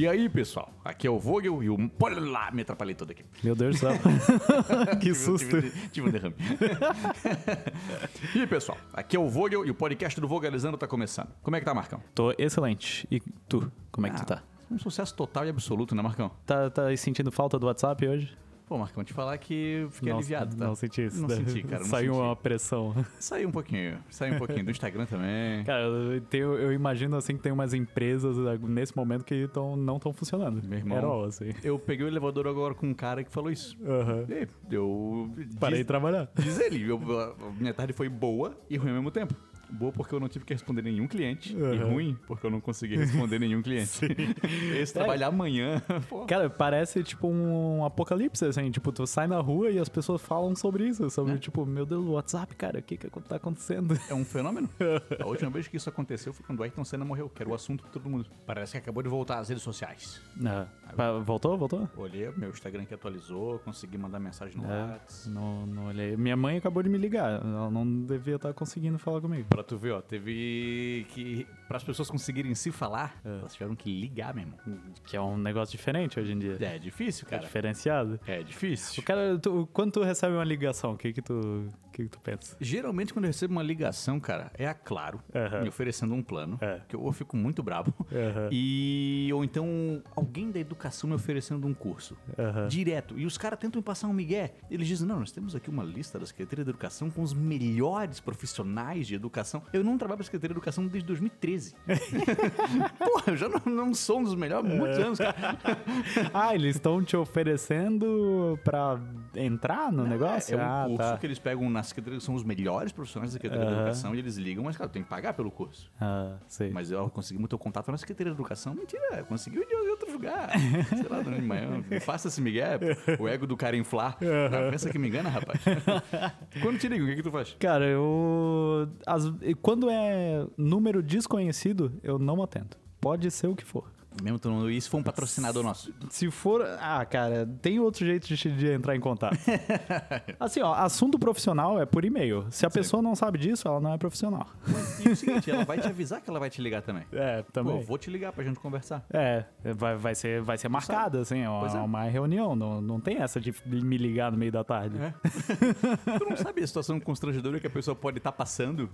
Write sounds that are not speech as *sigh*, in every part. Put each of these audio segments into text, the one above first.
E aí, pessoal? Aqui é o Vogel e o. Olha lá, me atrapalhei todo aqui. Meu Deus do céu. *laughs* que susto. Tive, tive um derrame. *laughs* e aí, pessoal? Aqui é o Vogel e o podcast do Vogelizando tá começando. Como é que tá, Marcão? Tô excelente. E tu, como é que tu tá? Um sucesso total e absoluto, né, Marcão? Tá, tá sentindo falta do WhatsApp hoje? Pô, Marcão, te falar que fiquei não, aliviado, tá? Não senti isso. Não né? senti, cara. Não Saiu senti. uma pressão. Saiu um pouquinho. Saiu um pouquinho. Do Instagram também. *laughs* Cara, eu, tenho- eu imagino assim que tem umas empresas ah, nesse momento que tão, não estão funcionando. Meu irmão. All, assim. Eu peguei o elevador agora com um cara que falou isso. Aham. E eu. Parei de diz, trabalhar. diz ele, eu- a minha tarde foi boa e ruim ao mesmo tempo. Boa porque eu não tive que responder nenhum cliente. E Aham. ruim porque eu não consegui *laughs* responder nenhum cliente. *laughs* Esse trabalhar amanhã. *laughs* pô, Cara, parece tipo um apocalipse, assim. Tipo, tu sai na rua e as pessoas falam sobre isso. Sobre, tipo, meu Deus, o WhatsApp, cara, o que que tá acontecendo? É um fenômeno. A última vez que isso aconteceu foi quando o Ayrton Senna morreu, que era o assunto de todo mundo. Parece que acabou de voltar às redes sociais. Ah, pa- voltou? Voltou? Olhei, meu Instagram que atualizou, consegui mandar mensagem no É, WhatsApp. não, não olhei. Minha mãe acabou de me ligar. Ela não devia estar conseguindo falar comigo. Pra tu ver, ó, teve que. Para as pessoas conseguirem se falar, É. elas tiveram que ligar mesmo. Que é um negócio diferente hoje em dia. É difícil, É cara. diferenciado. É difícil. O cara, tu- quando tu recebe uma ligação, o que que tu, que que tu pensa? Geralmente, quando eu recebo uma ligação, cara, é a Claro Aham. me oferecendo um plano, É. que eu, eu fico muito bravo. Aham. E. Ou então, alguém da educação me oferecendo um curso. Aham. Direto. E os caras tentam passar um migué. Eles dizem: não, nós temos aqui uma lista da Secretaria de Educação com os melhores profissionais de educação. Eu não trabalho pra Secretaria de Educação desde 2013. *laughs* Porra, eu já não, não sou um dos melhores há muitos É. anos, cara. *laughs* Ah, eles estão te oferecendo pra entrar no negócio? É um ah, curso tá. que eles pegam na Secretaria, são os melhores profissionais da Secretaria de Aham. Educação e eles ligam, mas, cara, tem que pagar pelo curso. Ah, sei. Mas eu consegui muito contato na Secretaria de Educação. Mentira, conseguiu de outro lugar. *laughs* Sei lá, de manhã. Não faça esse migué, o ego do cara inflar. Ah, pensa que me engana, rapaz. *laughs* Quando te ligam, o que, que tu faz? Cara, eu. as- quando é número desconhecido, eu não atendo. Pode ser o que for. Mesmo não, isso foi um patrocinador nosso. Se for. Ah, cara, tem outro jeito de, de entrar em contato. *laughs* assim, ó, assunto profissional é por e-mail. Se a pessoa não sabe disso, ela não é profissional. E o seguinte, ela vai te avisar que ela vai te ligar também. *laughs* É, Pô, também. eu vou te ligar pra gente conversar. É, vai, vai ser, vai ser marcada, assim, Pois é. uma, reunião. Não, não tem essa de me ligar no meio da tarde. É. *laughs* tu não sabe a situação constrangedora que a pessoa pode estar passando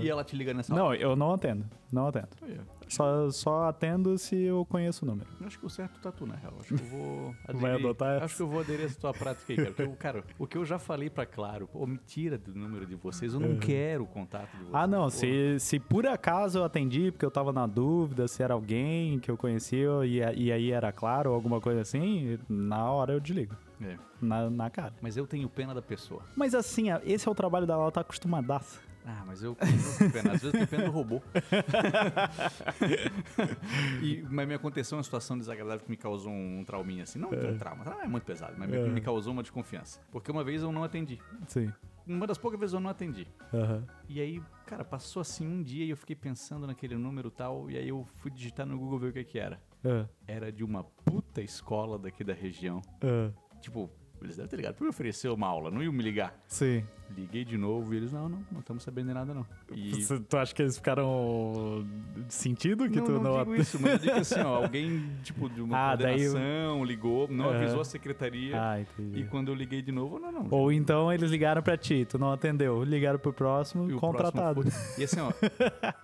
e ela te liga nessa hora. Não, eu não atendo. Não atendo. Aí, ó. Só, só atendo se eu conheço o número. Eu Acho que o certo tá tu, na real. Acho que eu vou *laughs* aderir. Vai adotar essa? Acho que eu vou aderir a essa tua prática aí, cara. Porque, eu- cara, o que eu já falei pra Claro, pô, me tira do número de vocês. Eu não quero o contato de vocês. Ah, não. Pô, Se, se por acaso eu atendi, porque eu tava na dúvida se era alguém que eu conhecia e, e aí era claro ou alguma coisa assim, na hora eu desligo. é. Na, na cara. Mas eu tenho pena da pessoa. Mas assim, esse é o trabalho dela, ela tá acostumadaça. Ah, mas eu tenho pena. Às vezes eu tenho pena do robô. *laughs* e, mas me aconteceu uma situação desagradável que me causou um trauminha assim. Não um trauma, trauma é muito pesado, mas me- É. me causou uma desconfiança. Porque uma vez eu não atendi. Sim. Uma das poucas vezes eu não atendi. Aham. E aí, cara, passou assim um dia e eu fiquei pensando naquele número tal. E aí eu fui digitar no Google ver o que que era. Ah, Era de uma puta escola daqui da região. ah, Tipo, eles devem ter ligado pra me oferecer uma aula, não iam me ligar. Sim. Liguei de novo e eles, não, não, não estamos sabendo de nada não. E Você- Tu acha que eles ficaram sentindo que não, tu não, não, digo isso, mas eu digo assim, ó, *laughs* alguém, tipo, de uma Ah, eu- ligou, não Aham. avisou a secretaria. Ah, entendi. E quando eu liguei de novo, não, não. Ou então eles ligaram pra ti, tu não atendeu. Ligaram pro próximo, E o contratado. próximo foi- *laughs* E assim, ó,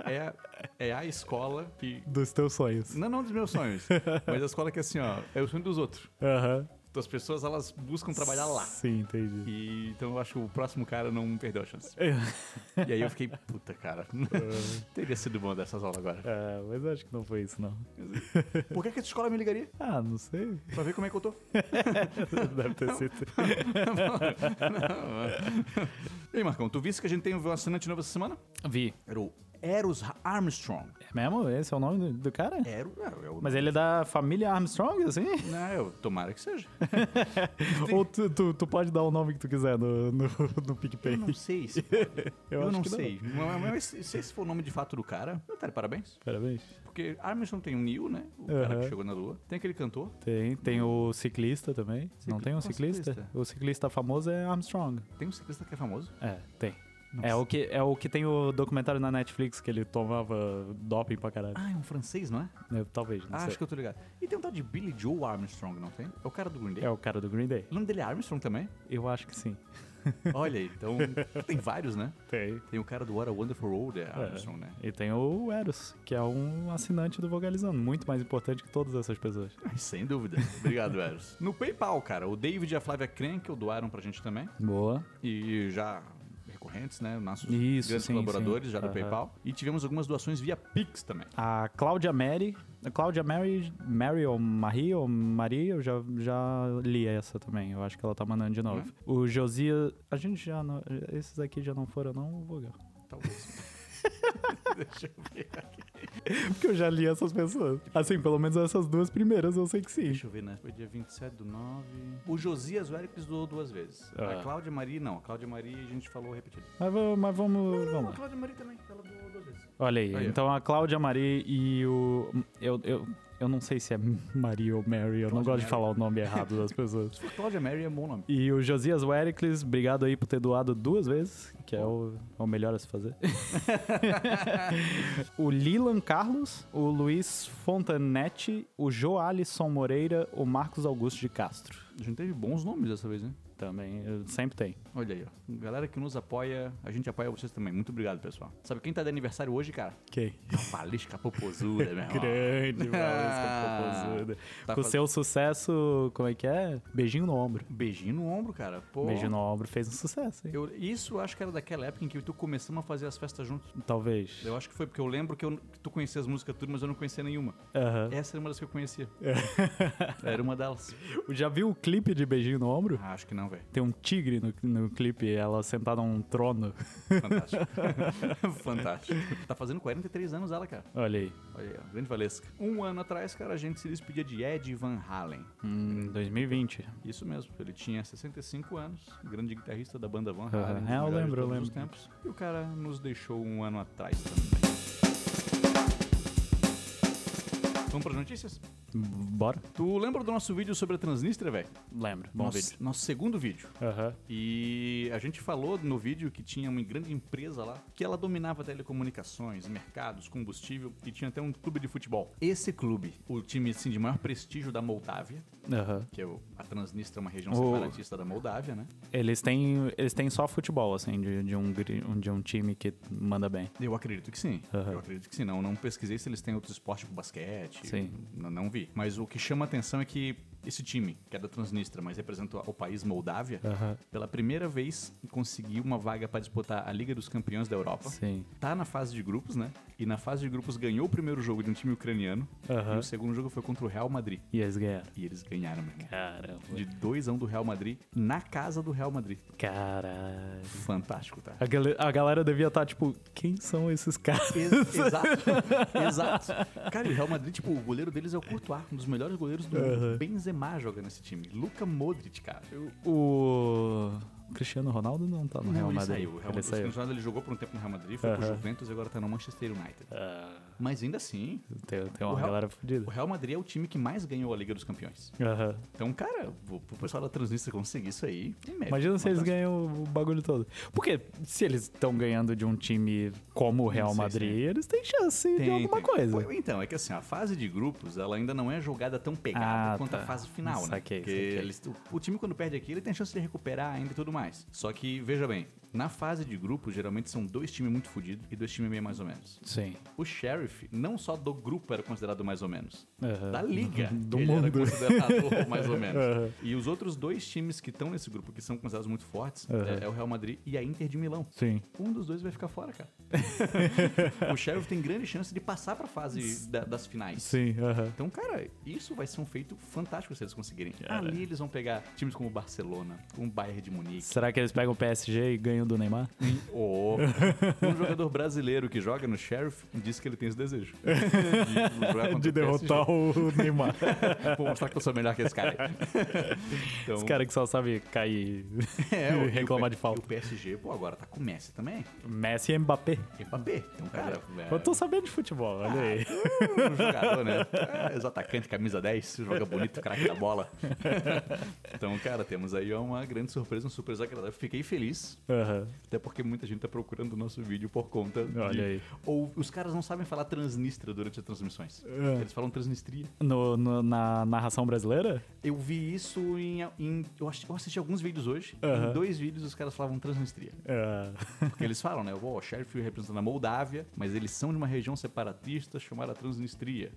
é, é a escola que... Dos teus sonhos. Não, não dos meus sonhos, *laughs* mas a escola que assim, ó, é o sonho dos outros. Aham. Então as pessoas, elas buscam trabalhar lá. Sim, entendi. E, então eu acho que o próximo cara não perdeu a chance. É, E aí eu fiquei, puta, cara, *laughs* teria sido bom dessas aulas agora. É, mas acho que não foi isso, não. Por que, que essa escola me ligaria? Ah, não sei. Pra ver como é que eu tô? *laughs* Deve ter sido. *laughs* E aí, Marcão, tu viste que a gente tem um assinante novo essa semana? Vi. Era o Eros Armstrong. É mesmo? Esse é o nome do, do cara? Ero, é, é o... Mas ele é da família Armstrong, assim? Não, eu, tomara que seja. *laughs* Ou tu, tu, tu pode dar o nome que tu quiser no, no, no PicPay? Eu não sei se. *laughs* Eu Eu, acho não que não. sei. Mas, se se esse for o nome de fato do cara, tá de parabéns. Parabéns. Porque Armstrong tem o Neil, né? O cara Aham. que chegou na Lua. Tem aquele cantor. Tem, tem o ciclista também. não tem um ciclista? ciclista? O ciclista famoso é Armstrong. Tem um ciclista que é famoso. É, tem. É o, que, é o que tem o documentário na Netflix que ele tomava doping pra caralho. Ah, é um francês, não é? É, talvez, não Ah, sei. acho que eu tô ligado. E tem um tal de Billy Joe Armstrong, não tem? É o cara do Green Day. É o cara do Green Day. O nome dele é Armstrong também? Eu acho que sim. *laughs* Olha aí, então tem vários, né? Tem. Tem o cara do What a Wonderful World, é Armstrong, né? E tem o Eros, que é um assinante do Vogalizando, muito mais importante que todas essas pessoas. Sem dúvida. Obrigado, Eros. No PayPal, cara, o David e a Flávia Krenkel doaram pra gente também. Boa. E já recorrentes, né? Nossos Isso, grandes sim, colaboradores sim. já do. PayPal. E tivemos algumas doações via Pix também. A Cláudia Mary. A Cláudia Mary, Mary ou Marie ou Maria, eu já, já li essa também. Eu acho que ela tá mandando de novo. O Josias. A gente já não. Esses aqui já não foram, não, Vogal? Talvez. *laughs* Deixa eu ver aqui. Porque eu já li essas pessoas. Assim, pelo menos essas duas primeiras eu sei que sim. Deixa eu ver, né? Foi dia 27 do 9. O Josias Wéricles doou duas vezes. Ah. A Cláudia Maria, não. A Cláudia Maria a gente falou repetido. Mas, mas vamos. Não, vamos a lá. Cláudia Maria também. Ela doou duas vezes. Olha aí, Aí, então a Cláudia Marie e o. Eu, eu, eu não sei se é Maria ou Mary, eu não gosto de Mary. falar o nome errado das pessoas. Se *laughs* for Cláudia Mary, é bom nome. E o Josias Wericles, obrigado aí por ter doado duas vezes, que é o, é o melhor a se fazer. *laughs* o Lilan Carlos, o Luiz Fontanetti, o Joalisson Moreira, o Marcos Augusto de Castro. A gente teve bons nomes dessa vez, né? Também, sempre tem. Olha aí, ó. Galera que nos apoia, a gente apoia vocês também. Muito obrigado, pessoal. Sabe quem tá de aniversário hoje, cara? Quem? A Valesca Popozuda, meu *laughs* irmão. Grande, Ah, Valesca Popozuda. tá Com faz- seu sucesso, como é que é? Beijinho no ombro. Beijinho no ombro, cara. Pô. Beijinho no ombro fez um sucesso, hein? Eu, isso acho que era daquela época em que tu começamos a fazer as festas juntos. Talvez. Eu acho que foi porque eu lembro que, eu, que tu conhecia as músicas tudo, mas eu não conhecia nenhuma. Aham. Essa era uma das que eu conhecia. *laughs* era uma delas. Já viu o clipe de Beijinho no ombro? Ah, acho que não, velho. Tem um tigre no, no clipe, ela sentada num trono. Fantástico. *laughs* Fantástico. Tá fazendo 43 anos ela, cara. Olha aí. Olha aí, ó. Grande Valesca. Um ano atrás, cara, a gente se despedia de Ed Van Halen. Hum, 2020. Isso mesmo, ele tinha 65 anos, grande guitarrista da banda Van Aham. Halen. É, eu lembro, eu lembro. tempos. E o cara nos deixou um ano atrás também. *laughs* Vamos para as notícias? Bora? Tu lembra do nosso vídeo sobre a Transnistria, velho? Lembro. Bom nosso, vídeo. Nosso segundo vídeo. Aham. E a gente falou no vídeo que tinha uma grande empresa lá que ela dominava telecomunicações, mercados, combustível e tinha até um clube de futebol. Esse clube, o time assim, de maior prestígio da Moldávia, Aham. que é o- a Transnistria, é uma região O- separatista da Moldávia, né? Eles têm, eles têm só futebol, assim, de, de, um, de um time que manda bem. Eu acredito que sim. Aham. Eu acredito que sim. Não, não pesquisei se eles têm outros esportes tipo basquete. Sim. Não, não vi. Mas o que chama atenção é que esse time, que é da Transnistria, mas representa o país Moldávia, pela primeira vez conseguiu uma vaga para disputar a Liga dos Campeões da Europa. Sim. Tá na fase de grupos, né? E na fase de grupos ganhou o primeiro jogo de um time ucraniano. E o segundo jogo foi contra o Real Madrid. E eles ganharam. E eles ganharam, irmão. Caramba. De 2 a 1 do Real Madrid na casa do Real Madrid. Caralho. Fantástico, tá? A, gal- a galera devia estar, tipo, quem são esses caras? Ex- exato, exato. Cara, e o Real Madrid, tipo, o goleiro deles é o Courtois, um dos melhores goleiros do mundo. Aham. Benzema joga nesse time. Luka Modric, cara. O Cristiano Ronaldo não tá no Não, Real ele Madrid. saiu. O Real Ele Madrid, saiu. o Cristiano ele jogou por um tempo no Real Madrid, foi pro Aham. Juventus e agora tá no Manchester United. Ah, Mas ainda assim, tem, tem O uma Real- galera o fodida. Real Madrid é o time que mais ganhou a Liga dos Campeões. Aham. Então, cara, o o pessoal da Transnistria conseguir isso aí. Imagina se eles ganham o bagulho todo. Porque se eles estão ganhando de um time como o Real Madrid, eles têm chance de Tem, alguma tem. coisa. Pô, Então, é que assim, a fase de grupos, ela ainda não é jogada tão pegada Ah, quanto tá. a fase final, né? Saquei, Porque saquei. eles- o, o time, quando perde aqui, ele tem chance de recuperar ainda e tudo mais. Só que, veja bem, na fase de grupos, geralmente são dois times muito fodidos e dois times meio mais ou menos. Sim. O Sheriff, não só do grupo era considerado mais ou menos, Aham. da liga *laughs* Do ele era mundo. considerado *laughs* mais ou menos. Aham. E os outros dois times que estão nesse grupo, que são considerados muito fortes, Aham. é, é o Real Madrid e a Inter de Milão. Sim. Um dos dois vai ficar fora, cara. *laughs* o Sheriff tem grande chance de passar pra fase da- das finais. Sim. Então, cara, isso vai ser um feito fantástico se eles conseguirem. Cara. Ali eles vão pegar times como o Barcelona, como o Bayern de Munique. Será que eles pegam o PSG e ganham do Neymar? Oh, um jogador brasileiro que joga no Sheriff disse que ele tem esse desejo. *laughs* De, De o derrotar o Neymar. *laughs* Vou mostrar que eu sou melhor que esse cara. aí. Então, Esse cara que só sabe cair *laughs* é, o- e reclamar e de o, falta. E o PSG, pô, agora tá com o Messi também. Messi e Mbappé. Mbappé. Então, cara, é, Eu tô sabendo de futebol, olha aí. um jogador, né? É, ex-atacante, camisa 10, joga bonito, craque da bola. então, cara, temos aí uma grande surpresa, um surpresão desagradável. Fiquei feliz, Aham. até porque muita gente tá procurando o nosso vídeo por conta. de- Olha aí. Ou os caras não sabem falar transnistria durante as transmissões. É. Eles falam transnistria. No, no- na narração brasileira? Eu vi isso em. em- eu, assisti, alguns vídeos hoje. Aham. Em dois vídeos os caras falavam transnistria. É. Porque eles falam, né? O Sheriff representando a Moldávia, mas eles são de uma região separatista chamada Transnistria.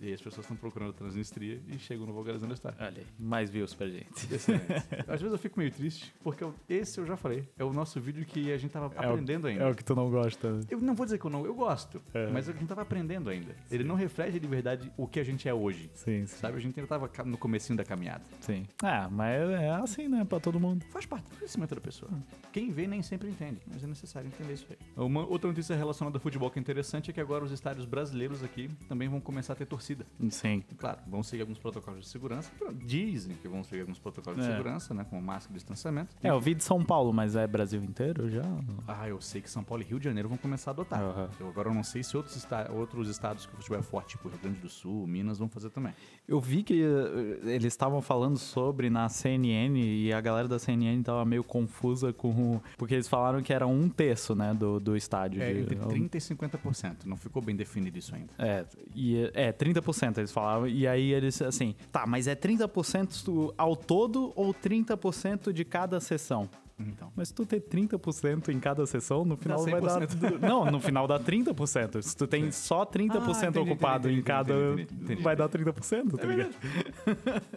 E aí as pessoas estão procurando Transnistria e chegam no Vulgarizando a História. Olha aí. Mais views pra gente. Excelente. Às vezes eu fico meio triste, porque eu- esse eu já falei. É o nosso vídeo que a gente tava É o- aprendendo ainda. É o que tu não gosta. né? Eu não vou dizer que eu não, eu gosto, É. mas a gente tava aprendendo ainda. Ele não reflete de verdade o que a gente é hoje. Sim, sim. Sabe, a gente ainda tava no comecinho da caminhada. Sim. Ah, mas é assim, né? Pra todo mundo. Faz parte do crescimento da pessoa. Quem vê nem sempre entende, mas é necessário entender isso aí. Uma outra notícia relacionada ao futebol que é interessante é que agora os estádios brasileiros aqui também vão começar a ter torcida. Sim. E, Claro, vão seguir alguns protocolos de segurança. Dizem que vão seguir alguns protocolos de É. segurança, né? Com máscara e distanciamento. É, eu vi de São Paulo, mas é Brasil inteiro já? Ah, eu sei que São Paulo e Rio de Janeiro vão começar a adotar. Aham. Eu agora não sei se outros, esta- outros estados que o futebol é forte, tipo Rio Grande do Sul, Minas, vão fazer também. Eu vi que eh, eles estavam falando sobre na CNN e a galera da CNN tava meio confusa com o... Porque eles falaram que era um terço, né, do, do estádio. É de- entre 30% e 50%. Não ficou bem definido isso ainda. É, e, é, 30% eles falavam. E aí eles, assim, tá, mas é 30% ao todo ou 30% de cada sessão? Então. Mas se tu ter 30% em cada sessão, no final vai dar. 100%. Não, no final dá 30%. Se tu tem só 30% Ah, entendi, ocupado entendi, em cada. entendi, entendi, entendi. vai dar 30%, tá É ligado?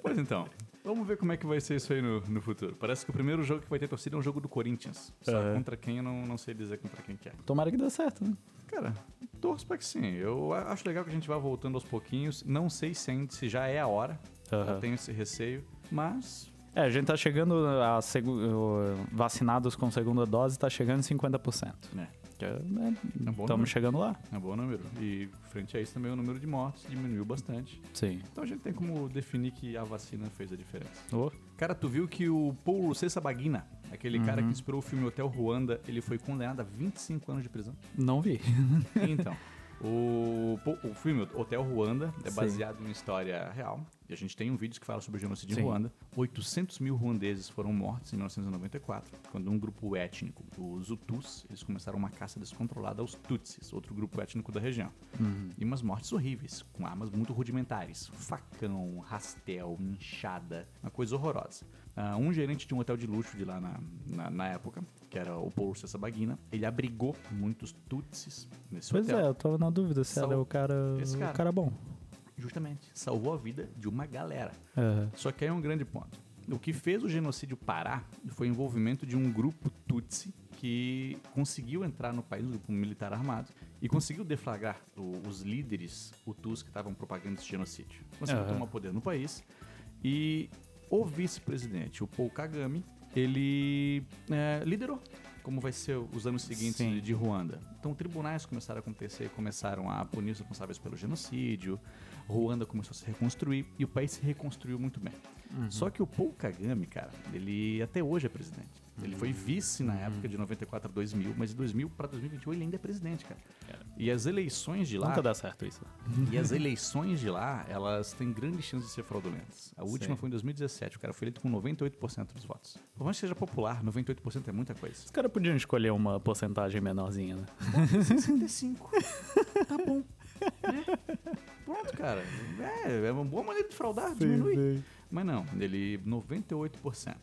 Pois então. Vamos ver como é que vai ser isso aí no, no futuro. Parece que o primeiro jogo que vai ter torcida é um jogo do Corinthians. Só Aham. contra quem eu não, não sei dizer contra quem que é. Tomara que dê certo, né? Cara, torço pra que sim. Eu acho legal que a gente vá voltando aos pouquinhos. Não sei se, ainda, se já é a hora. Aham. Eu tenho esse receio. Mas É, a gente tá chegando a segu... vacinados com segunda dose, tá chegando em 50%. né, é, É Estamos número. chegando lá. é um bom número. E frente a isso também o número de mortes diminuiu bastante. Sim. Então a gente tem como definir que a vacina fez a diferença. Ô, Cara, tu viu que o Paul Rusesabagina, aquele Uhum. cara que inspirou o filme Hotel Ruanda, ele foi condenado a 25 anos de prisão? Não vi. Então, o, o filme Hotel Ruanda é Sim. baseado em uma história real. E a gente tem um vídeo que fala sobre o genocídio Sim. em Ruanda. 800 mil ruandeses foram mortos em 1994, quando um grupo étnico, os Hutus, eles começaram uma caça descontrolada aos Tutsis, outro grupo étnico da região. E umas mortes horríveis, com armas muito rudimentares. Facão, rastel, inchada, uma coisa horrorosa. Ah, um gerente de um hotel de luxo de lá na, na, na época, que era o Paulo Sessabagina, ele abrigou muitos Tutsis nesse Pois hotel. é, eu tava na dúvida se Sal- era o cara, Esse cara. o cara bom. Justamente, salvou a vida de uma galera. Aham. Só que aí é um grande ponto. O que fez o genocídio parar foi o envolvimento de um grupo Tutsi que conseguiu entrar no país, um grupo militar armado, e conseguiu deflagrar o- os líderes Hutus que estavam propagando esse genocídio. Conseguiu Aham. tomar poder no país. E o vice-presidente, o Paul Kagame, ele é, liderou como vai ser os anos seguintes Sim. de, de Ruanda. Então, tribunais começaram a acontecer, começaram a punir os responsáveis pelo genocídio, Ruanda começou a se reconstruir e o país se reconstruiu muito bem. Só que o Paul Kagame, cara, ele até hoje é presidente. Ele foi vice na época de 94 a 2000, mas de 2000 para 2021 ele ainda é presidente, cara. E as eleições de lá, Nunca dá certo isso. e as eleições de lá, elas têm grande chance de ser fraudulentas. A última Sei. foi em 2017, o cara foi eleito com 98% dos votos. Por mais que seja popular, 98% é muita coisa. Os caras podiam escolher uma porcentagem menorzinha, né? 65. *laughs* tá bom. Né? Pronto, cara. É, é uma boa maneira de fraudar, diminui. Mas não, ele 98%.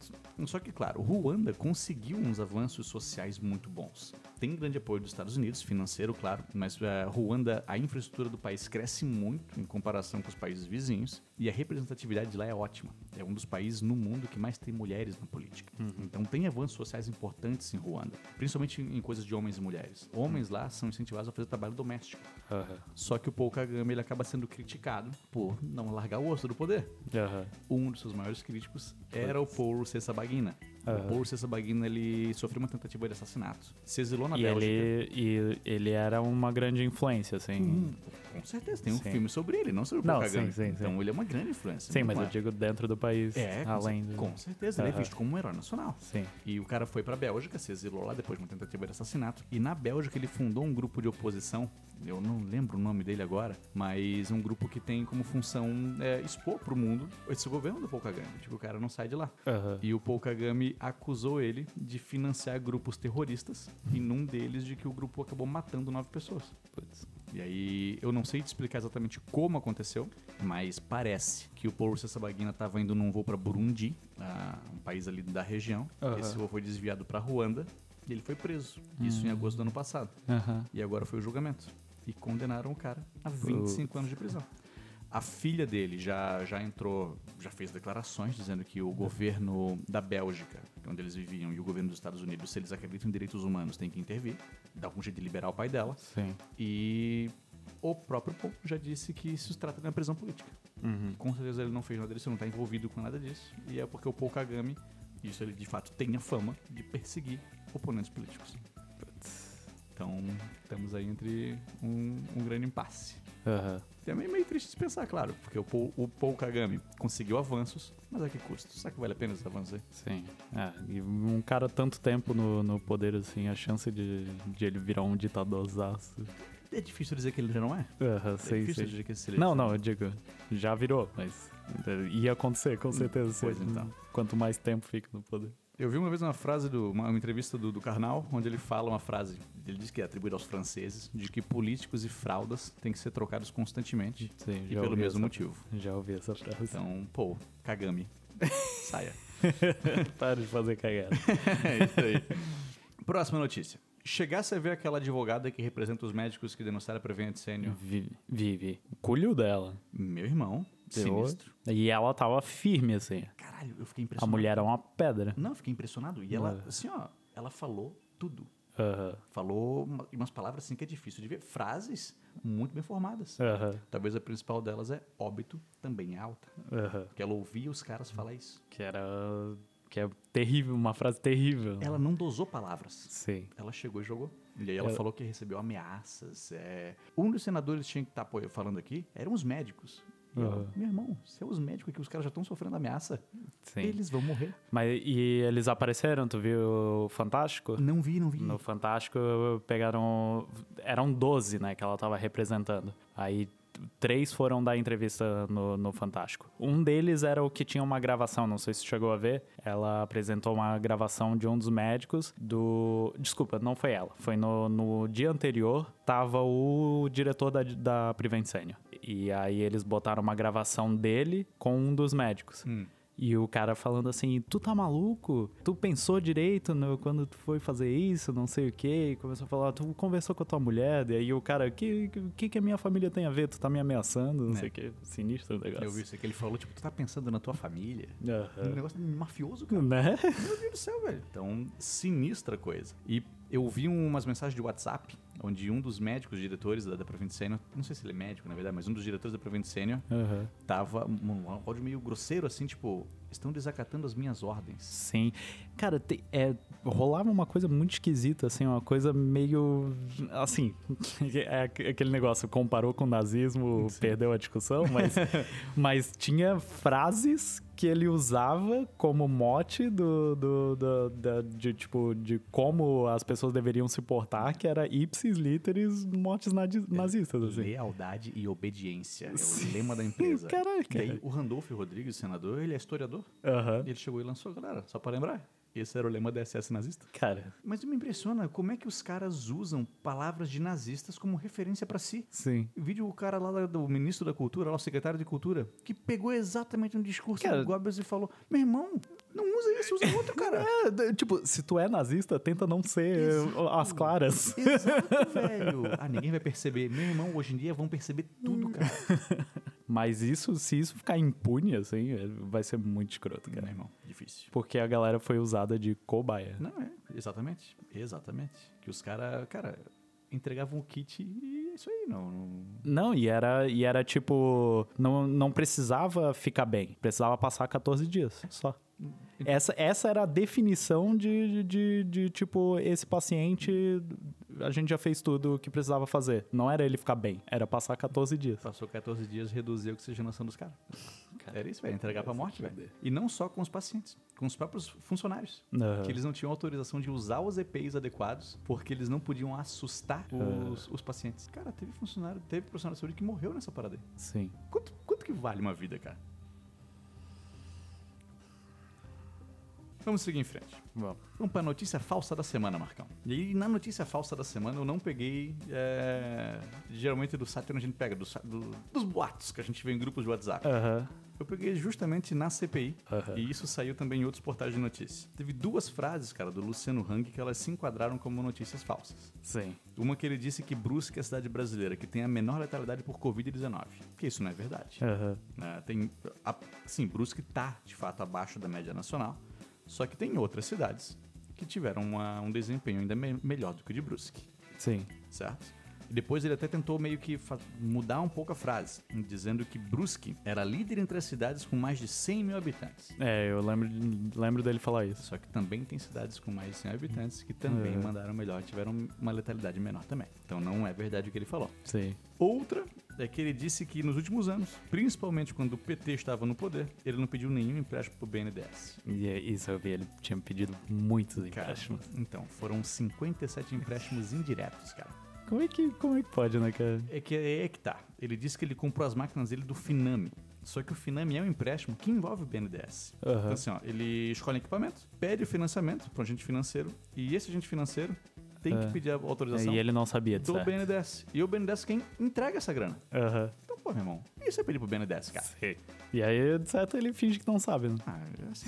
Só que, claro, Ruanda conseguiu uns avanços sociais muito bons. Tem grande apoio dos Estados Unidos, financeiro, claro, mas eh, Ruanda, a infraestrutura do país cresce muito em comparação com os países vizinhos e a representatividade de lá é ótima. É um dos países no mundo que mais tem mulheres na política. Então tem avanços sociais importantes em Ruanda, principalmente em coisas de homens e mulheres. Homens lá são incentivados a fazer trabalho doméstico. Aham. Só que o Paul Kagame ele acaba sendo criticado por não largar o osso do poder um dos seus maiores críticos era o Paul Rusesabagina. Aham. O Paul Rusesabagina, ele sofreu uma tentativa de assassinato. Se exilou na E Bélgica. ele, e ele era uma grande influência, assim. Hum, com certeza, tem um Sim. filme sobre ele, não sobre o Não, Kagame. sim, sim, então ele é uma grande influência. Sim, mas é? eu digo dentro do país, É, com, além do... com certeza, ele é visto como um herói nacional. Sim. E o cara foi pra Bélgica, se exilou lá depois de uma tentativa de assassinato. E na Bélgica ele fundou um grupo de oposição eu não lembro o nome dele agora, mas um grupo que tem como função é, expor pro mundo esse governo do Paul Kagame. Tipo, o cara não sai de lá. E o Paul Kagame acusou ele de financiar grupos terroristas e num deles de que o grupo acabou matando nove pessoas. Putz. E aí, eu não sei te explicar exatamente como aconteceu, mas parece que o Paul Rusesabagina estava indo num voo para Burundi, ah, um país ali da região. Aham. Esse voo foi desviado para Ruanda e ele foi preso. Isso em agosto do ano passado. Aham. E agora foi o julgamento. E condenaram o cara a 25 anos de prisão. A filha dele já, já entrou, já fez declarações dizendo que o governo da Bélgica, onde eles viviam, e o governo dos Estados Unidos, se eles acreditam em direitos humanos, tem que intervir, dar algum jeito de liberar o pai dela. Sim. E o próprio Paul já disse que isso se trata de uma prisão política. Uhum. Com certeza ele não fez nada disso, não está envolvido com nada disso. E é porque o Paul Kagame, isso ele de fato tem a fama de perseguir oponentes políticos. Então, estamos aí entre um, um grande impasse. Aham. Também é meio triste de pensar, claro, porque o Paul, o Paul Kagame conseguiu avanços, mas a que custo? Será que vale a pena esses avanços aí? Sim. É, e um cara tanto tempo no, no poder, assim, a chance de, de ele virar um ditadorzaço. É difícil dizer que ele já não é. Aham, É sei, difícil sei. dizer que esse Não, não, eu digo, já virou, mas ia acontecer, com certeza. pois então. Quanto mais tempo fica no poder. Eu vi uma vez uma frase, do, uma, uma entrevista do, do Karnal, onde ele fala uma frase, ele diz que é atribuída aos franceses, de que políticos e fraldas têm que ser trocados constantemente Sim, e pelo mesmo essa- motivo. Já ouvi essa frase. Então, pô, Kagame, *laughs* saia. *laughs* Para de fazer cagada. *laughs* é isso aí. Próxima notícia. Chegasse a ver aquela advogada que representa os médicos que denunciaram a Prevent Sênior? Vive. Vive. Culho dela. Meu irmão. Sinistro. E ela tava firme, assim. Caralho, eu fiquei A impressionado. mulher é uma pedra. Não, eu fiquei impressionado. E ela, É. assim, ó, ela falou tudo. Falou uma- umas palavras assim que é difícil de ver. Frases muito bem formadas. Talvez a principal delas é óbito também é alta. Porque ela ouvia os caras falar isso. Que era. Que é terrível, uma frase terrível. Ela não dosou palavras. Sim. Ela chegou e jogou. E aí ela Ela- falou que recebeu ameaças. é. Um dos senadores tinha que estar apoio- falando aqui eram os médicos. Aham. meu irmão, se é os médicos aqui, os caras já estão sofrendo ameaça, Sim. eles vão morrer. Mas e eles apareceram, tu viu o Fantástico? Não vi, não vi. No Fantástico pegaram. Eram 12, né, que ela tava representando. Aí três foram dar entrevista no, no Fantástico. Um deles era o que tinha uma gravação, não sei se chegou a ver. Ela apresentou uma gravação de um dos médicos do. Desculpa, não foi ela. Foi no, no dia anterior, tava o diretor da, da Prevent Senior. E aí eles botaram uma gravação dele com um dos médicos. Hum. E o cara falando assim, tu tá maluco? Tu pensou direito no, quando tu foi fazer isso, não sei o quê. E começou a falar, tu conversou com a tua mulher. E aí o cara, o que, que, que a minha família tem a ver? Tu tá me ameaçando, não É. sei o quê. Sinistro o negócio. Eu vi isso aqui, ele falou, tipo, tu tá pensando na tua família? Um Aham. negócio mafioso, cara. Né? Meu Deus do céu, velho. Então, sinistra coisa. E eu vi umas mensagens de WhatsApp, onde um dos médicos diretores da, da Prevent Senior, não sei se ele é médico, na verdade, mas um dos diretores da Prevent Senior Aham. tava um áudio meio grosseiro, assim, tipo, estão desacatando as minhas ordens. Sim. Cara, te- é, rolava uma coisa muito esquisita, assim, uma coisa meio. Assim, *laughs* é aqu- aquele negócio, comparou com o nazismo, perdeu a discussão, mas, *laughs* mas tinha frases que ele usava como mote do, do, do- da- de, tipo, de como as pessoas deveriam se portar, que era ipsis literis motes nadi- nazistas, assim. Lealdade e obediência. É Sim. o lema da empresa. *laughs* Caraca. E aí, o Randolph Rodrigues, senador, ele é historiador. Aham. E ele chegou e lançou, galera, só pra lembrar. Esse era o lema da SS nazista. Cara, Mas me impressiona como é que os caras usam palavras de nazistas como referência pra si. sim. Vídeo o cara lá do ministro da cultura, lá o secretário de cultura, que pegou exatamente um discurso Cara- do Goebbels e falou: Meu irmão, não usa isso, usa outro, cara. É, tipo, se tu é nazista, tenta não ser Exato. as claras. Exato, velho. *laughs* Ah, ninguém vai perceber. Meu irmão, hoje em dia vão perceber tudo, cara. *laughs* Mas isso, se isso ficar impune, assim, é- vai ser muito escroto, Meu cara. irmão, difícil. Porque a galera foi usada de cobaia. Não, é, exatamente. Exatamente. Que os caras, cara, entregavam o kit e é isso aí, não. não- Não, e era, e era tipo, não, não precisava ficar bem, precisava passar 14 dias, só. Essa, essa era a definição de, de, de, de, tipo, esse paciente a gente já fez tudo o que precisava fazer. Não era ele ficar bem, era passar 14 dias. Passou 14 dias, reduzir a oxigenação dos caras. Era isso, velho. Entregar pra morte, velho. E não só com os pacientes, com os próprios funcionários. Aham. Que eles não tinham autorização de usar os EPIs adequados, porque eles não podiam assustar os, os pacientes. Cara, teve funcionário, teve profissional de saúde que morreu nessa parada aí. Sim. Quanto, quanto que vale uma vida, cara? Vamos seguir em frente. Vamos. Vamos pra notícia falsa da semana, Marcão. E na notícia falsa da semana, eu não peguei. é, geralmente do site a gente pega, do do- dos boatos que a gente vê em grupos de WhatsApp. Aham. Eu peguei justamente na CPI. Aham. E isso saiu também em outros portais de notícia. Teve duas frases, cara, do Luciano Hang que elas se enquadraram como notícias falsas. Sim. Uma que ele disse que Brusque é a cidade brasileira que tem a menor letalidade por Covid-19. Que isso não é verdade. Aham. né? tem, a, sim, Brusque tá, de fato, abaixo da média nacional. Só que tem outras cidades que tiveram uma- um desempenho ainda me- melhor do que o de Brusque, Sim. certo? E depois ele até tentou meio que mudar um pouco a frase, dizendo que Brusque era líder entre as cidades com mais de 100 mil habitantes. É, eu lembro, lembro dele falar isso. Só que também tem cidades com mais de 100 habitantes que também É. mandaram melhor, tiveram uma letalidade menor também. Então não é verdade o que ele falou. Sim. Outra é que ele disse que nos últimos anos, principalmente quando o PT estava no poder, ele não pediu nenhum empréstimo pro BNDES. E é isso eu vi, ele tinha pedido muitos Cara, empréstimos. então, foram 57 empréstimos indiretos, cara. Como é, que, como é que pode, né, cara? É que é que tá. Ele disse que ele comprou as máquinas dele do Finame. Só que o Finame é um empréstimo que envolve o BNDES. Aham. Então, assim, ó, ele escolhe equipamento, pede o financiamento para um agente financeiro, e esse agente financeiro tem É. que pedir a É, autorização e ele não sabia disso. do BNDES. E o BNDES quem entrega essa grana. Aham. Então, pô, meu irmão, e você pedir pro BNDES, cara? Sim. E aí, de certo, ele finge que não sabe, né? Ah, é assim,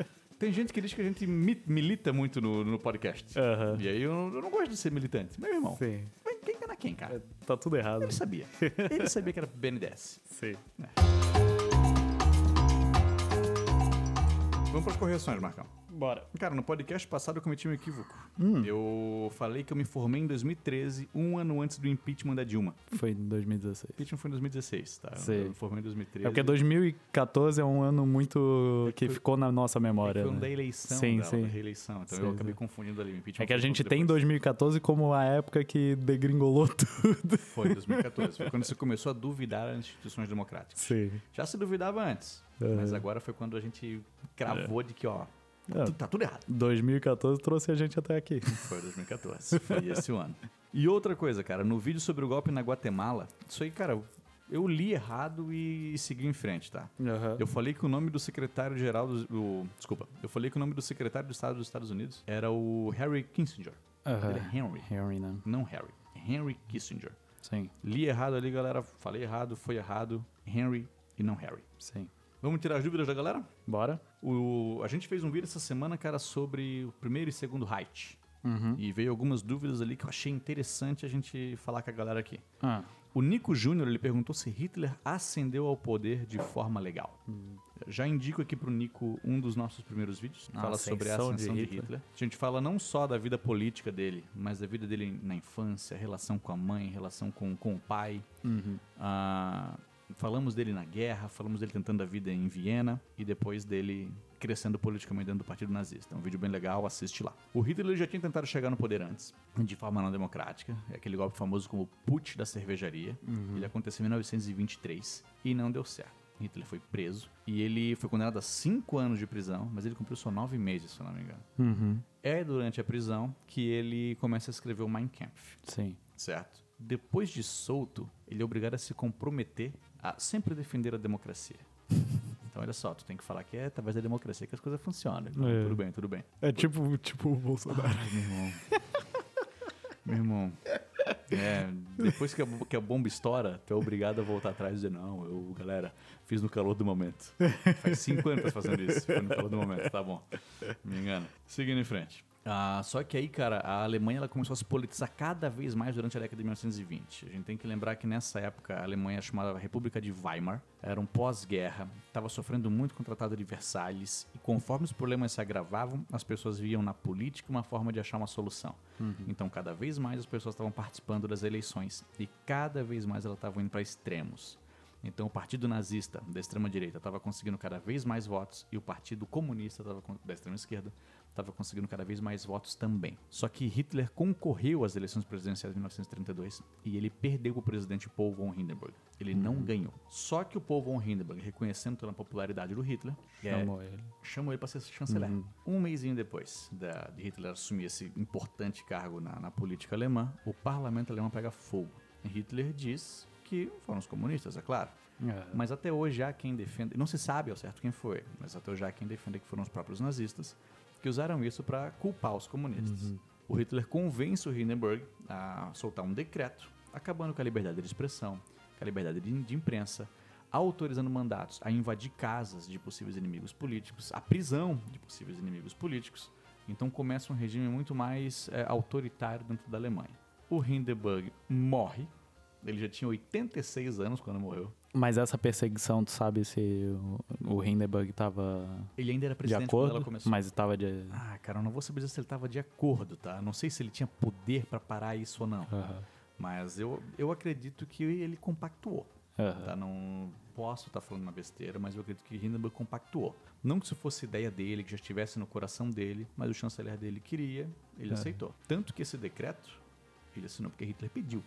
é. Tem gente que diz que a gente mi- milita muito no, no podcast. Aham. E aí eu não, eu não gosto de ser militante. Meu irmão, Sim. quem engana quem, cara? Tá tudo errado. Ele sabia. *laughs* Ele sabia que era BNDES. Sim. Vamos para as correções, Marcão. Bora. Cara, no podcast passado eu cometi um equívoco. Hum. Eu falei que eu me formei em 2013, um ano antes do impeachment da Dilma. Foi em 2016. O impeachment foi em 2016, tá? Sim. Eu me formei em 2013. É porque 2014 é um ano muito que foi- ficou na nossa É que memória. foi um né? da eleição Sim, dela, sim. da reeleição. Então Sim, eu acabei sim. confundindo ali. O impeachment É que a gente tem depois. 2014 como a época que degringolou *laughs* tudo. Foi 2014. Foi quando você começou a duvidar das instituições democráticas. Sim. Já se duvidava antes. Mas agora foi quando a gente cravou de que, ó, É. tá tudo errado. 2014 trouxe a gente até aqui. *laughs* Foi 2014. Foi esse o ano. E outra coisa, cara, no vídeo sobre o golpe na Guatemala, isso aí, cara, eu li errado e segui em frente, tá? Eu falei que o nome do secretário-geral do, do- Desculpa. Eu falei que o nome do secretário de Estado dos Estados Unidos era o Harry Kissinger. Aham. Ele é Henry, Harry, né? não Harry. Henry Kissinger. Sim, Li errado ali, galera. Falei errado, foi errado. Henry e não Harry. sim. Vamos tirar as dúvidas da galera? Bora? O, a gente fez um vídeo essa semana, cara, sobre o primeiro e segundo Reich. Uhum. E veio algumas dúvidas ali que eu achei interessante a gente falar com a galera aqui. Ah, O Nico Júnior, ele perguntou se Hitler ascendeu ao poder de forma legal. Já indico aqui pro Nico um dos nossos primeiros vídeos, que A fala sobre a ascensão de ascensão de Hitler. Hitler. A gente fala não só da vida política dele, mas da vida dele na infância, relação com a mãe, relação com, com o pai. uhum. Ah, falamos dele na guerra, falamos dele tentando a vida em Viena e depois dele crescendo politicamente dentro do Partido Nazista. É um vídeo bem legal, assiste lá. O Hitler já tinha tentado chegar no poder antes, de forma não democrática. É aquele golpe famoso como o Putsch da cervejaria. Ele aconteceu em 1923 e não deu certo. Hitler foi preso e ele foi condenado a cinco anos de prisão, mas ele cumpriu só nove meses, se eu não me engano. Uhum. É durante a prisão que ele começa a escrever o Mein Kampf Sim. certo? Depois de solto, ele é obrigado a se comprometer a sempre defender a democracia. Então, olha só, tu tem que falar que é através da democracia que as coisas funcionam. Então, É. Tudo bem, tudo bem. É tipo, tipo o Bolsonaro. Ai, meu irmão. meu irmão. É, depois que a, que a bomba estoura, tu é obrigado a voltar atrás e dizer, não, eu, galera, fiz no calor do momento. Faz cinco anos que fazendo isso. Foi no calor do momento, tá bom. Me engano. Seguindo em frente. Ah, só que aí, cara, a Alemanha ela começou a se politizar cada vez mais durante a década de 1920. A gente tem que lembrar que nessa época a Alemanha chamada República de Weimar era um pós-guerra, estava sofrendo muito com o Tratado de Versalhes e conforme os problemas se agravavam, as pessoas viam na política uma forma de achar uma solução. Então, cada vez mais as pessoas estavam participando das eleições e cada vez mais elas estavam indo para extremos. Então, o Partido Nazista da extrema direita estava conseguindo cada vez mais votos e o Partido Comunista tava, da extrema esquerda estava conseguindo cada vez mais votos também. Só que Hitler concorreu às eleições presidenciais de 1932 e ele perdeu o presidente Paul von Hindenburg. Ele não ganhou. Só que o Paul von Hindenburg, reconhecendo toda a popularidade do Hitler, é, Chamou ele. chamou ele para ser chanceler. Um mêsinho depois da, de Hitler assumir esse importante cargo na, na política alemã, o parlamento alemão pega fogo. Hitler diz que foram os comunistas, é claro. É. Mas até hoje há quem defenda, não se sabe ao certo quem foi, mas até hoje há quem defenda que foram os próprios nazistas que usaram isso para culpar os comunistas. O Hitler convence o Hindenburg a soltar um decreto acabando com a liberdade de expressão, com a liberdade de, de imprensa, autorizando mandatos a invadir casas de possíveis inimigos políticos, a prisão de possíveis inimigos políticos. Então começa um regime muito mais é, autoritário dentro da Alemanha. O Hindenburg morre. Ele já tinha 86 anos quando morreu. Mas essa perseguição, tu sabe se o, Hindenburg tava Ele ainda era de presidente quando ela acordo? começou. Mas tava de. Ah, cara, eu não vou saber dizer se ele estava de acordo, tá? Não sei se ele tinha poder para parar isso ou não. Mas eu, eu acredito que ele compactuou. Tá? Não posso estar falando uma besteira, mas eu acredito que Hindenburg compactuou. Não que isso fosse ideia dele, que já estivesse no coração dele, mas o chanceler dele queria, ele aceitou. Tanto que esse decreto, ele assinou porque Hitler pediu.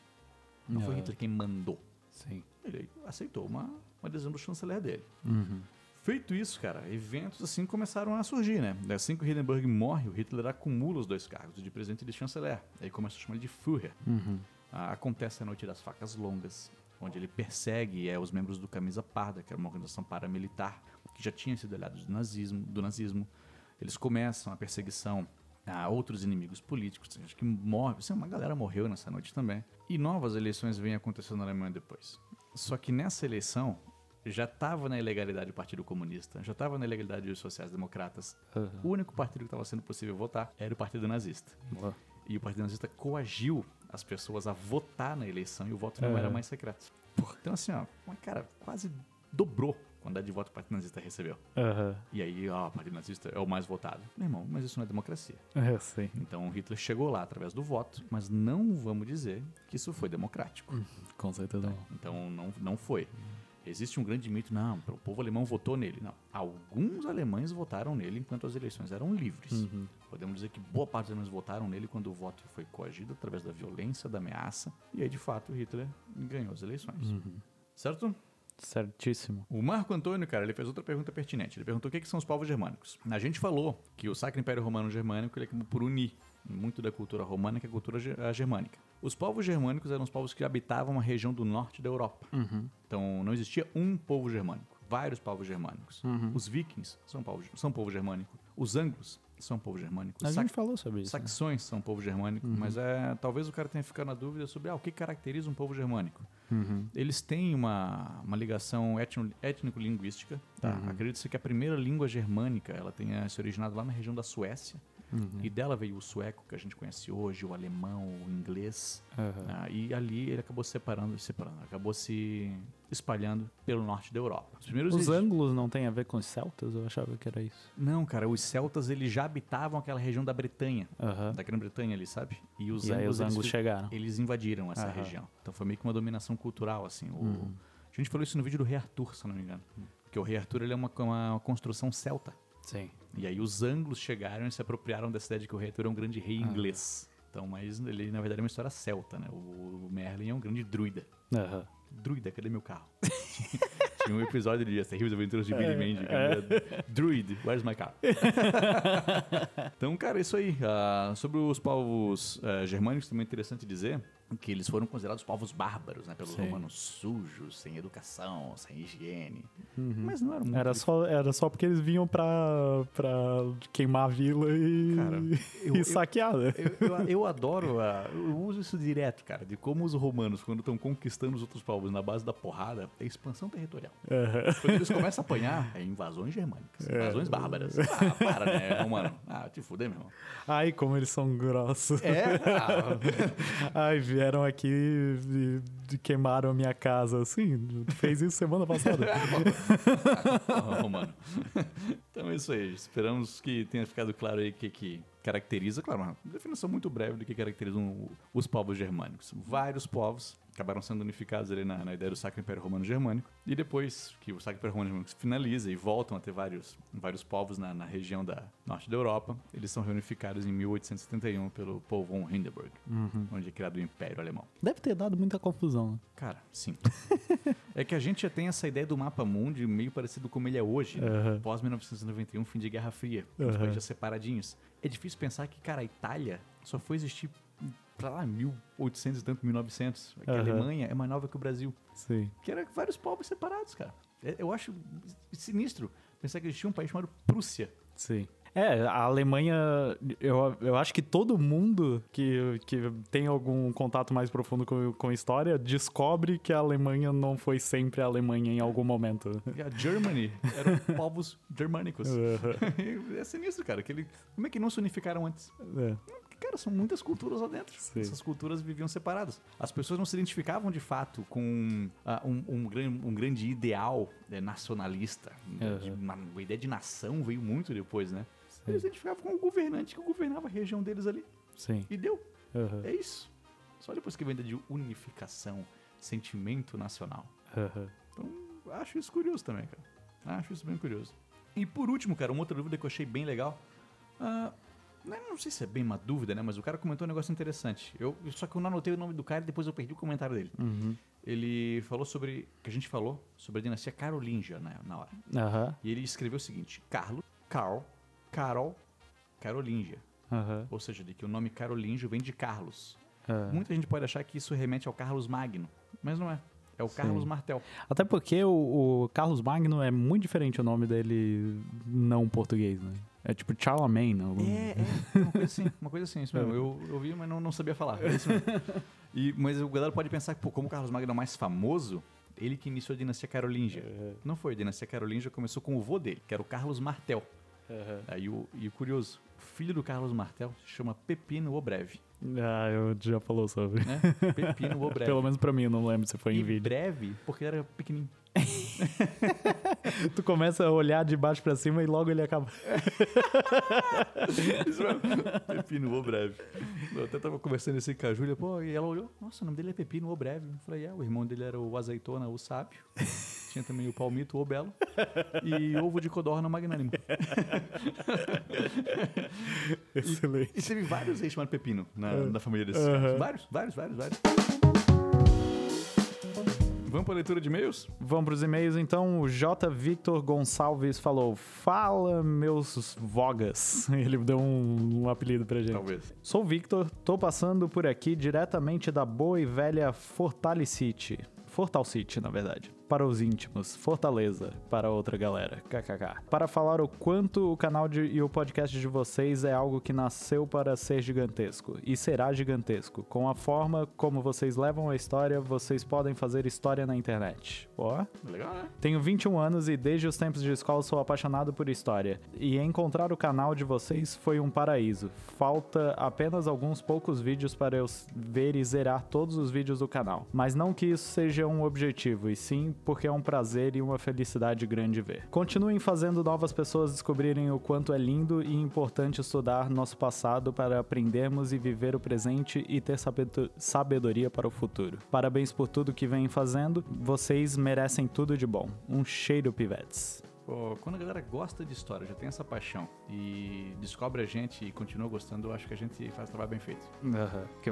Não foi É. Hitler quem mandou. Sim. Ele aceitou uma, uma decisão do chanceler dele. Uhum. Feito isso, cara, eventos assim começaram a surgir, né? Assim que o Hindenburg morre, o Hitler acumula os dois cargos, de presidente e de chanceler. Aí começa a chamar ele de Führer. Uhum. Ah, acontece a Noite das Facas Longas, onde ele persegue é, os membros do Camisa Parda, que era uma organização paramilitar, que já tinha sido aliados do nazismo. Do nazismo. Eles começam a perseguição a outros inimigos políticos. Gente que morre, assim, uma galera morreu nessa noite também. E novas eleições vêm acontecendo na Alemanha depois. Só que nessa eleição já estava na ilegalidade o Partido Comunista, já estava na ilegalidade os sociais-democratas. Aham. O único partido que estava sendo possível votar era o Partido Nazista. Boa. E o Partido Nazista coagiu as pessoas a votar na eleição e o voto não É. era mais secreto. Então assim, ó, cara, quase dobrou quantidade de voto que o Partido Nazista recebeu. Aham. E aí, ó, o Partido Nazista é o mais votado. Meu irmão, mas isso não é democracia. É, sim. Então Hitler chegou lá através do voto, mas não vamos dizer que isso foi democrático. Com certeza não. Então não, não foi. Existe um grande mito, não, o povo alemão votou nele. Não, alguns alemães votaram nele enquanto as eleições eram livres. Uhum. Podemos dizer que boa parte dos alemães votaram nele quando o voto foi coagido através da violência, da ameaça. E aí, de fato, Hitler ganhou as eleições. Uhum. Certo? Certíssimo. O Marco Antônio, cara, ele fez outra pergunta pertinente. Ele perguntou o que, que são os povos germânicos. A gente falou que o Sacro Império Romano Germânico ele acabou por unir muito da cultura romana com a cultura germânica. Os povos germânicos eram os povos que habitavam a região do norte da Europa. Uhum. Então não existia um povo germânico, vários povos germânicos. Uhum. Os vikings são povo, são povo germânico. Os anglos são povo germânico. A gente falou sobre isso. né? saxões são povo germânico, mas é talvez o cara tenha ficado na dúvida sobre ah, o que caracteriza um povo germânico. Uhum. Eles têm uma, uma ligação étnico-linguística. Tá? Uhum. Acredita-se que a primeira língua germânica ela tenha se originado lá na região da Suécia. Uhum. E dela veio o sueco, que a gente conhece hoje, o alemão, o inglês. Aham. Ah, e ali ele acabou se separando, separando, acabou se espalhando pelo norte da Europa. Os primeiros Os ângulos não tem a ver com os celtas? Eu achava que era isso. Não, cara, os celtas eles já habitavam aquela região da Bretanha, Aham. da Grã-Bretanha ali, sabe? E os E anglos, os eles chegaram. eles invadiram essa região. Então foi meio que uma dominação cultural, assim. O- Uhum. A gente falou isso no vídeo do Rei Arthur, se não me engano. Porque o Rei Arthur ele é uma, uma construção celta. Sim. E aí os anglos chegaram e se apropriaram dessa ideia de que o Rei Arthur é um grande rei Ah. inglês. Então, mas ele na verdade é uma história celta, né? O Merlin é um grande druida. Aham. Druida, cadê meu carro? *laughs* Tinha um episódio de As Terríveis Aventuras de Billy É, Mandy. é. Druid, where's my car? *laughs* então, cara, isso aí. ah, sobre os povos ah, germânicos, também é interessante dizer que eles foram considerados povos bárbaros, né? Pelos Sim. romanos sujos, sem educação, sem higiene. Mas não eram muito... Uhum. Era só, era só porque eles vinham pra, pra queimar a vila e, Cara, *laughs* eu- e eu- saquear, né? Eu, eu- eu adoro, ah, eu uso isso direto, cara, de como os romanos, quando estão conquistando os outros povos na base da porrada, é expansão territorial. Aham. Quando eles começam a apanhar, é invasões germânicas, É. invasões bárbaras. *laughs* Ah, para, né, romano? Ah, te fuder, meu irmão. Ai, como eles são grossos. É? Ah, *laughs* Ai, vieram aqui e, e queimaram a minha casa. Assim, fez isso semana passada. *laughs* ah, romano. Então é isso aí. Esperamos que tenha ficado claro aí o que, que caracteriza, claro, uma definição muito breve do que caracterizam o- os povos germânicos. Vários povos acabaram sendo unificados ali na, na ideia do Sacro Império Romano Germânico. E depois que o Sacro Império Romano Germânico se finaliza e voltam a ter vários, vários povos na, na região da norte da Europa, eles são reunificados em 1871 pelo Paul von Hindenburg, onde é criado o Império Alemão. Deve ter dado muita confusão. né? Cara, sim. é que a gente já tem essa ideia do mapa mundi meio parecido como ele é hoje, né? Pós 1991, fim de Guerra Fria, os Aham. países separadinhos. É difícil pensar que, cara, a Itália só foi existir pra lá, 1800 e tanto, 1900. Que a Aham. Alemanha é mais nova que o Brasil. Sim. Que era vários povos separados, cara. É- Eu acho sinistro pensar que existia um país chamado Prússia. Sim. É, a Alemanha, eu, eu acho que todo mundo que, que tem algum contato mais profundo com, com história descobre que a Alemanha não foi sempre a Alemanha em algum momento. E a Germany eram *laughs* povos germânicos. Aham. *laughs* é sinistro, cara. Que ele, como é que não se unificaram antes? É. Cara, são muitas culturas lá dentro. Sim. Essas culturas viviam separadas. As pessoas não se identificavam de fato com ah, um, um, um grande ideal eh, nacionalista. Aham. De uma- a ideia de nação veio muito depois, né? Sim. Eles se identificavam com o governante que governava a região deles ali. Sim. E deu. Aham. É isso. Só depois que vem a ideia de unificação, sentimento nacional. Aham. Então, acho isso curioso também, cara. Acho isso bem curioso. E por último, cara, uma outra dúvida que eu achei bem legal. né, não sei se é bem uma dúvida, né? Mas o cara comentou um negócio interessante. Eu, só que eu não anotei o nome do cara e depois eu perdi o comentário dele. Uhum. Ele falou sobre. que a gente falou sobre a dinastia carolíngia né, na hora. Aham. E ele escreveu o seguinte: Carlo, Carl, Carol, Carolíngia. Aham. Ou seja, de que o nome carolíngio vem de Carlos. Aham. Muita gente pode achar que isso remete ao Carlos Magno, mas não é. É o Sim. Carlos Martel. Até porque o, o Carlos Magno é muito diferente o nome dele não português, né? É tipo Charlemagne. Algum... É, é, uma coisa assim, uma coisa assim, isso mesmo. *laughs* Eu, eu vi, mas não, não sabia falar. É isso mesmo. E, mas o galera pode pensar que, pô, como o Carlos Magno é o mais famoso, ele que iniciou a dinastia carolíngia. Não foi, a dinastia carolíngia começou com o vô dele, que era o Carlos Martel. Aí o, e o curioso, o filho do Carlos Martel se chama Pepino o Breve, Ah, eu já falou sobre. né? *laughs* Pepino o Breve. Pelo menos pra mim, eu não lembro se foi em e vídeo. breve, porque era pequenininho. *laughs* Tu começa a olhar de baixo pra cima e logo ele acaba. Pepino o Breve. Eu até tava conversando assim com a Júlia, pô, e ela olhou, nossa, o nome dele é Pepino o Breve. Eu falei, é, o irmão dele era o Azeitona, o Sábio. Tinha também o Palmito, o Belo. E ovo de codorna magnânimo. *laughs* Excelente. E teve vários reis chamados Pepino na, na família desses. Vários, vários, vários, vários. Vamos pra leitura de e-mails? Vamos pros e-mails então. O J. Victor Gonçalves falou: Fala, meus vogas. *laughs* Ele deu um, um apelido pra gente. Talvez. Sou o Victor, tô passando por aqui diretamente da boa e velha Fortalicity. Fortal City, na verdade. Para os íntimos, Fortaleza, para outra galera, kkk. Para falar o quanto o canal de- e o podcast de vocês é algo que nasceu para ser gigantesco e será gigantesco. Com a forma como vocês levam a história, vocês podem fazer história na internet. Ó, Legal, né? tenho 21 anos e desde os tempos de escola sou apaixonado por história. E encontrar o canal de vocês foi um paraíso. Falta apenas alguns poucos vídeos para eu ver e zerar todos os vídeos do canal. Mas não que isso seja um objetivo, e sim porque é um prazer e uma felicidade grande ver. Continuem fazendo novas pessoas descobrirem o quanto é lindo e importante estudar nosso passado para aprendermos e viver o presente e ter sabedo- sabedoria para o futuro. Parabéns por tudo que vem fazendo. Vocês merecem tudo de bom. Um cheiro, pivetes. Quando a galera gosta de história, já tem essa paixão e descobre a gente e continua gostando, eu acho que a gente faz trabalho bem feito. Porque,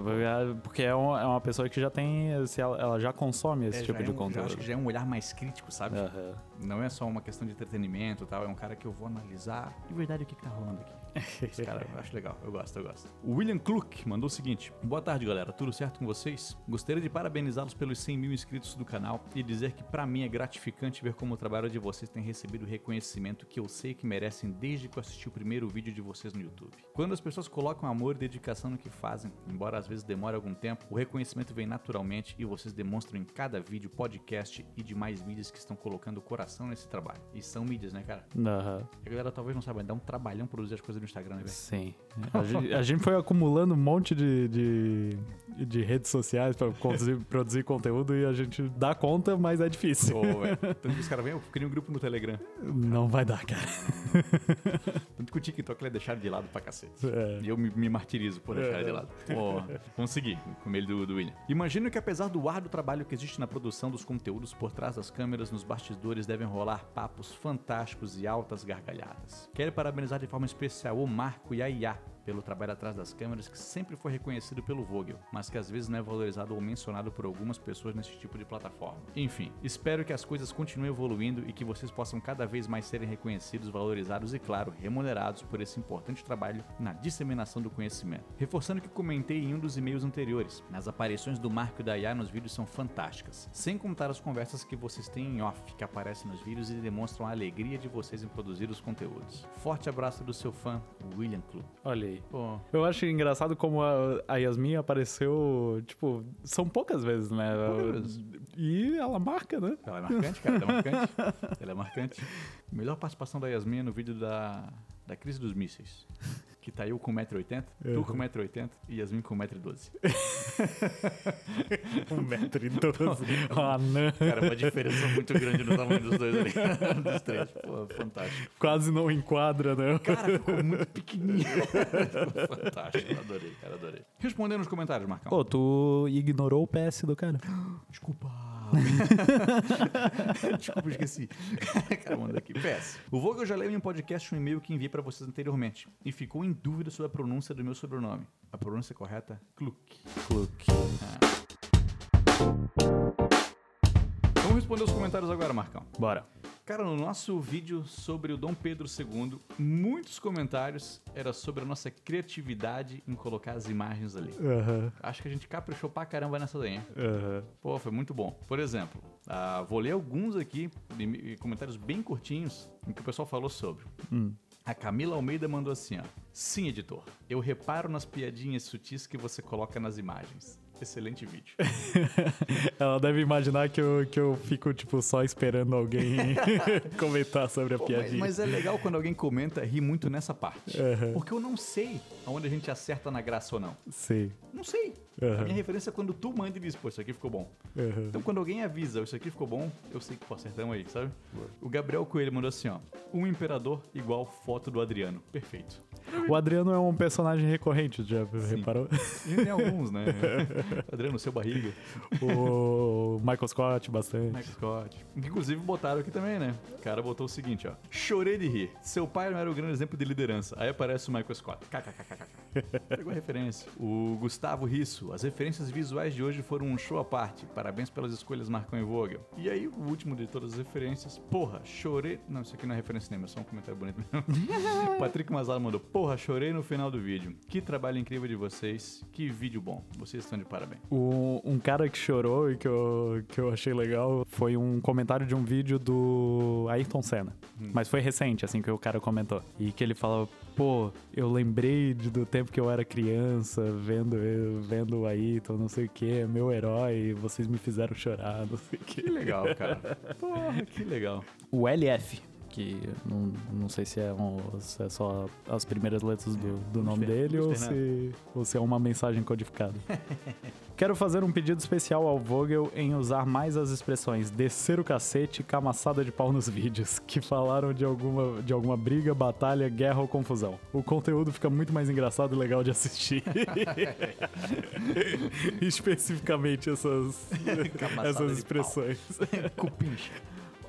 porque é é uma pessoa que já tem. se ela, já consome esse É, tipo já de é um, conteúdo. acho que já é um olhar mais crítico, sabe? Aham. Não é só uma questão de entretenimento tal, é um cara que eu vou analisar de verdade o que, que tá rolando aqui. Esse cara, eu acho legal, eu gosto, eu gosto. O William Kluk mandou o seguinte: Boa tarde, galera, tudo certo com vocês? Gostaria de parabenizá-los pelos 100 mil inscritos do canal e dizer que pra mim é gratificante ver como o trabalho de vocês tem recebido o reconhecimento que eu sei que merecem desde que eu assisti o primeiro vídeo de vocês no YouTube. Quando as pessoas colocam amor e dedicação no que fazem, embora às vezes demore algum tempo, o reconhecimento vem naturalmente e vocês demonstram em cada vídeo, podcast e demais mídias que estão colocando o coração nesse trabalho. E são mídias, né, cara? Aham. A galera talvez não saiba, mas dá um trabalhão produzir as coisas no Instagram, né, velho? Sim. *laughs* A gente, a gente foi acumulando um monte de, de, de redes sociais pra produzir, *laughs* produzir conteúdo e a gente dá conta, mas é difícil. Velho. *laughs* Tanto que os caras vêm, eu criei um grupo no Telegram. Não vai dar, cara. *laughs* Tanto que o TikTok ele é deixado de lado pra cacete. É. E eu me, me martirizo por deixar ele de lado. Vamos seguir com meio do, do William. Imagino que apesar do árduo trabalho que existe na produção dos conteúdos por trás das câmeras, nos bastidores devem rolar papos fantásticos e altas gargalhadas. Quero parabenizar de forma especial o Marco e a Iá pelo trabalho atrás das câmeras que sempre foi reconhecido pelo Vogel, mas que às vezes não é valorizado ou mencionado por algumas pessoas nesse tipo de plataforma. Enfim, espero que as coisas continuem evoluindo e que vocês possam cada vez mais serem reconhecidos, valorizados e, claro, remunerados por esse importante trabalho na disseminação do conhecimento. Reforçando o que comentei em um dos e-mails anteriores, as aparições do Marco e da Iá nos vídeos são fantásticas, sem contar as conversas que vocês têm em off, que aparecem nos vídeos e demonstram a alegria de vocês em produzir os conteúdos. Forte abraço do seu fã, William Club. Olha aí. Pô, Eu acho engraçado como a, a Yasmin apareceu, tipo, são poucas vezes, né? Poucas. E ela marca, né? Ela é marcante, cara. Ela é marcante. Ela é marcante. Melhor participação da Yasmin é no vídeo da, da crise dos mísseis. Que tá eu com 1,80m, tu Uhum. com 1,80m e Yasmin com 1,12m. Um metro e doze. *laughs* Uma *laughs* anã. Cara, uma diferença muito grande no tamanho dos dois ali. *laughs* dos três. Pô, fantástico. Quase não enquadra, né? Cara, ficou muito pequenininho. Ficou fantástico. Adorei, cara, adorei. Respondendo nos comentários, Marcão. Pô, tu ignorou o PS do cara. *gasps* Desculpa. *laughs* Desculpa, esqueci. *laughs* Cara, manda aqui. PS. O Vogel já leu em um podcast um e-mail que enviei pra vocês anteriormente e ficou em dúvida sobre a pronúncia do meu sobrenome. A pronúncia correta, Kluk. Cluk. Vamos responder os comentários agora, Marcão. Bora. Cara, no nosso vídeo sobre o Dom Pedro II, muitos comentários era sobre a nossa criatividade em colocar as imagens ali. Aham. Acho que a gente caprichou pra caramba nessa daí, hein? Aham. Pô, foi muito bom. Por exemplo, ah, vou ler alguns aqui, comentários bem curtinhos, em que o pessoal falou sobre. Hum. A Camila Almeida mandou assim, ó. Sim, editor. Eu reparo nas piadinhas sutis que você coloca nas imagens. Excelente vídeo. *laughs* Ela deve imaginar que eu, que eu fico, tipo, só esperando alguém *laughs* comentar sobre a Pô, mas, piadinha. mas é legal quando alguém comenta, ri muito nessa parte. Aham. Porque eu não sei aonde a gente acerta na graça ou não. Sim. Não sei. A Aham. minha referência é quando tu manda e diz, pô, isso aqui ficou bom. Aham. Então, quando alguém avisa, isso aqui ficou bom, eu sei que, pô, acertamos aí, sabe? O Gabriel Coelho mandou assim, ó. Um imperador igual foto do Adriano. Perfeito. O Adriano é um personagem recorrente, já reparou? E tem alguns, né? *laughs* Adriano, seu barriga. o Michael Scott, bastante. Michael Scott. Inclusive, botaram aqui também, né? O cara botou o seguinte, ó. Chorei de rir. Seu pai não era o grande exemplo de liderança. Aí aparece o Michael Scott. KKKKK. *laughs* Pegou a referência. O Gustavo Risso. As referências visuais de hoje foram um show à parte. Parabéns pelas escolhas, Marcão e Vogel. E aí, o último de todas as referências. Porra, chorei... Não, isso aqui não é referência nenhuma, é só um comentário bonito mesmo. *laughs* Patrick Mazala mandou. Porra, chorei no final do vídeo. Que trabalho incrível de vocês. Que vídeo bom. Vocês estão de parabéns. O- um cara que chorou e que eu, que eu achei legal foi um comentário de um vídeo do Ayrton Senna. Mas foi recente, assim, que o cara comentou. E que ele falava, pô, eu lembrei de- do tempo que eu era criança, vendo, eu- vendo o Ayrton, não sei o que, meu herói, vocês me fizeram chorar, *laughs* não sei o Que que. legal, cara. Porra, que legal. O LF, que não, não sei se é, um- se é só as primeiras letras do, do nome dele ou se, ou se é uma mensagem codificada. *laughs* Quero fazer um pedido especial ao Vogel em usar mais as expressões descer o cacete e camaçada de pau nos vídeos, que falaram de alguma, de alguma briga, batalha, guerra ou confusão. O conteúdo fica muito mais engraçado e legal de assistir. *laughs* *laughs* Especificamente essas, essas expressões. Cupincha.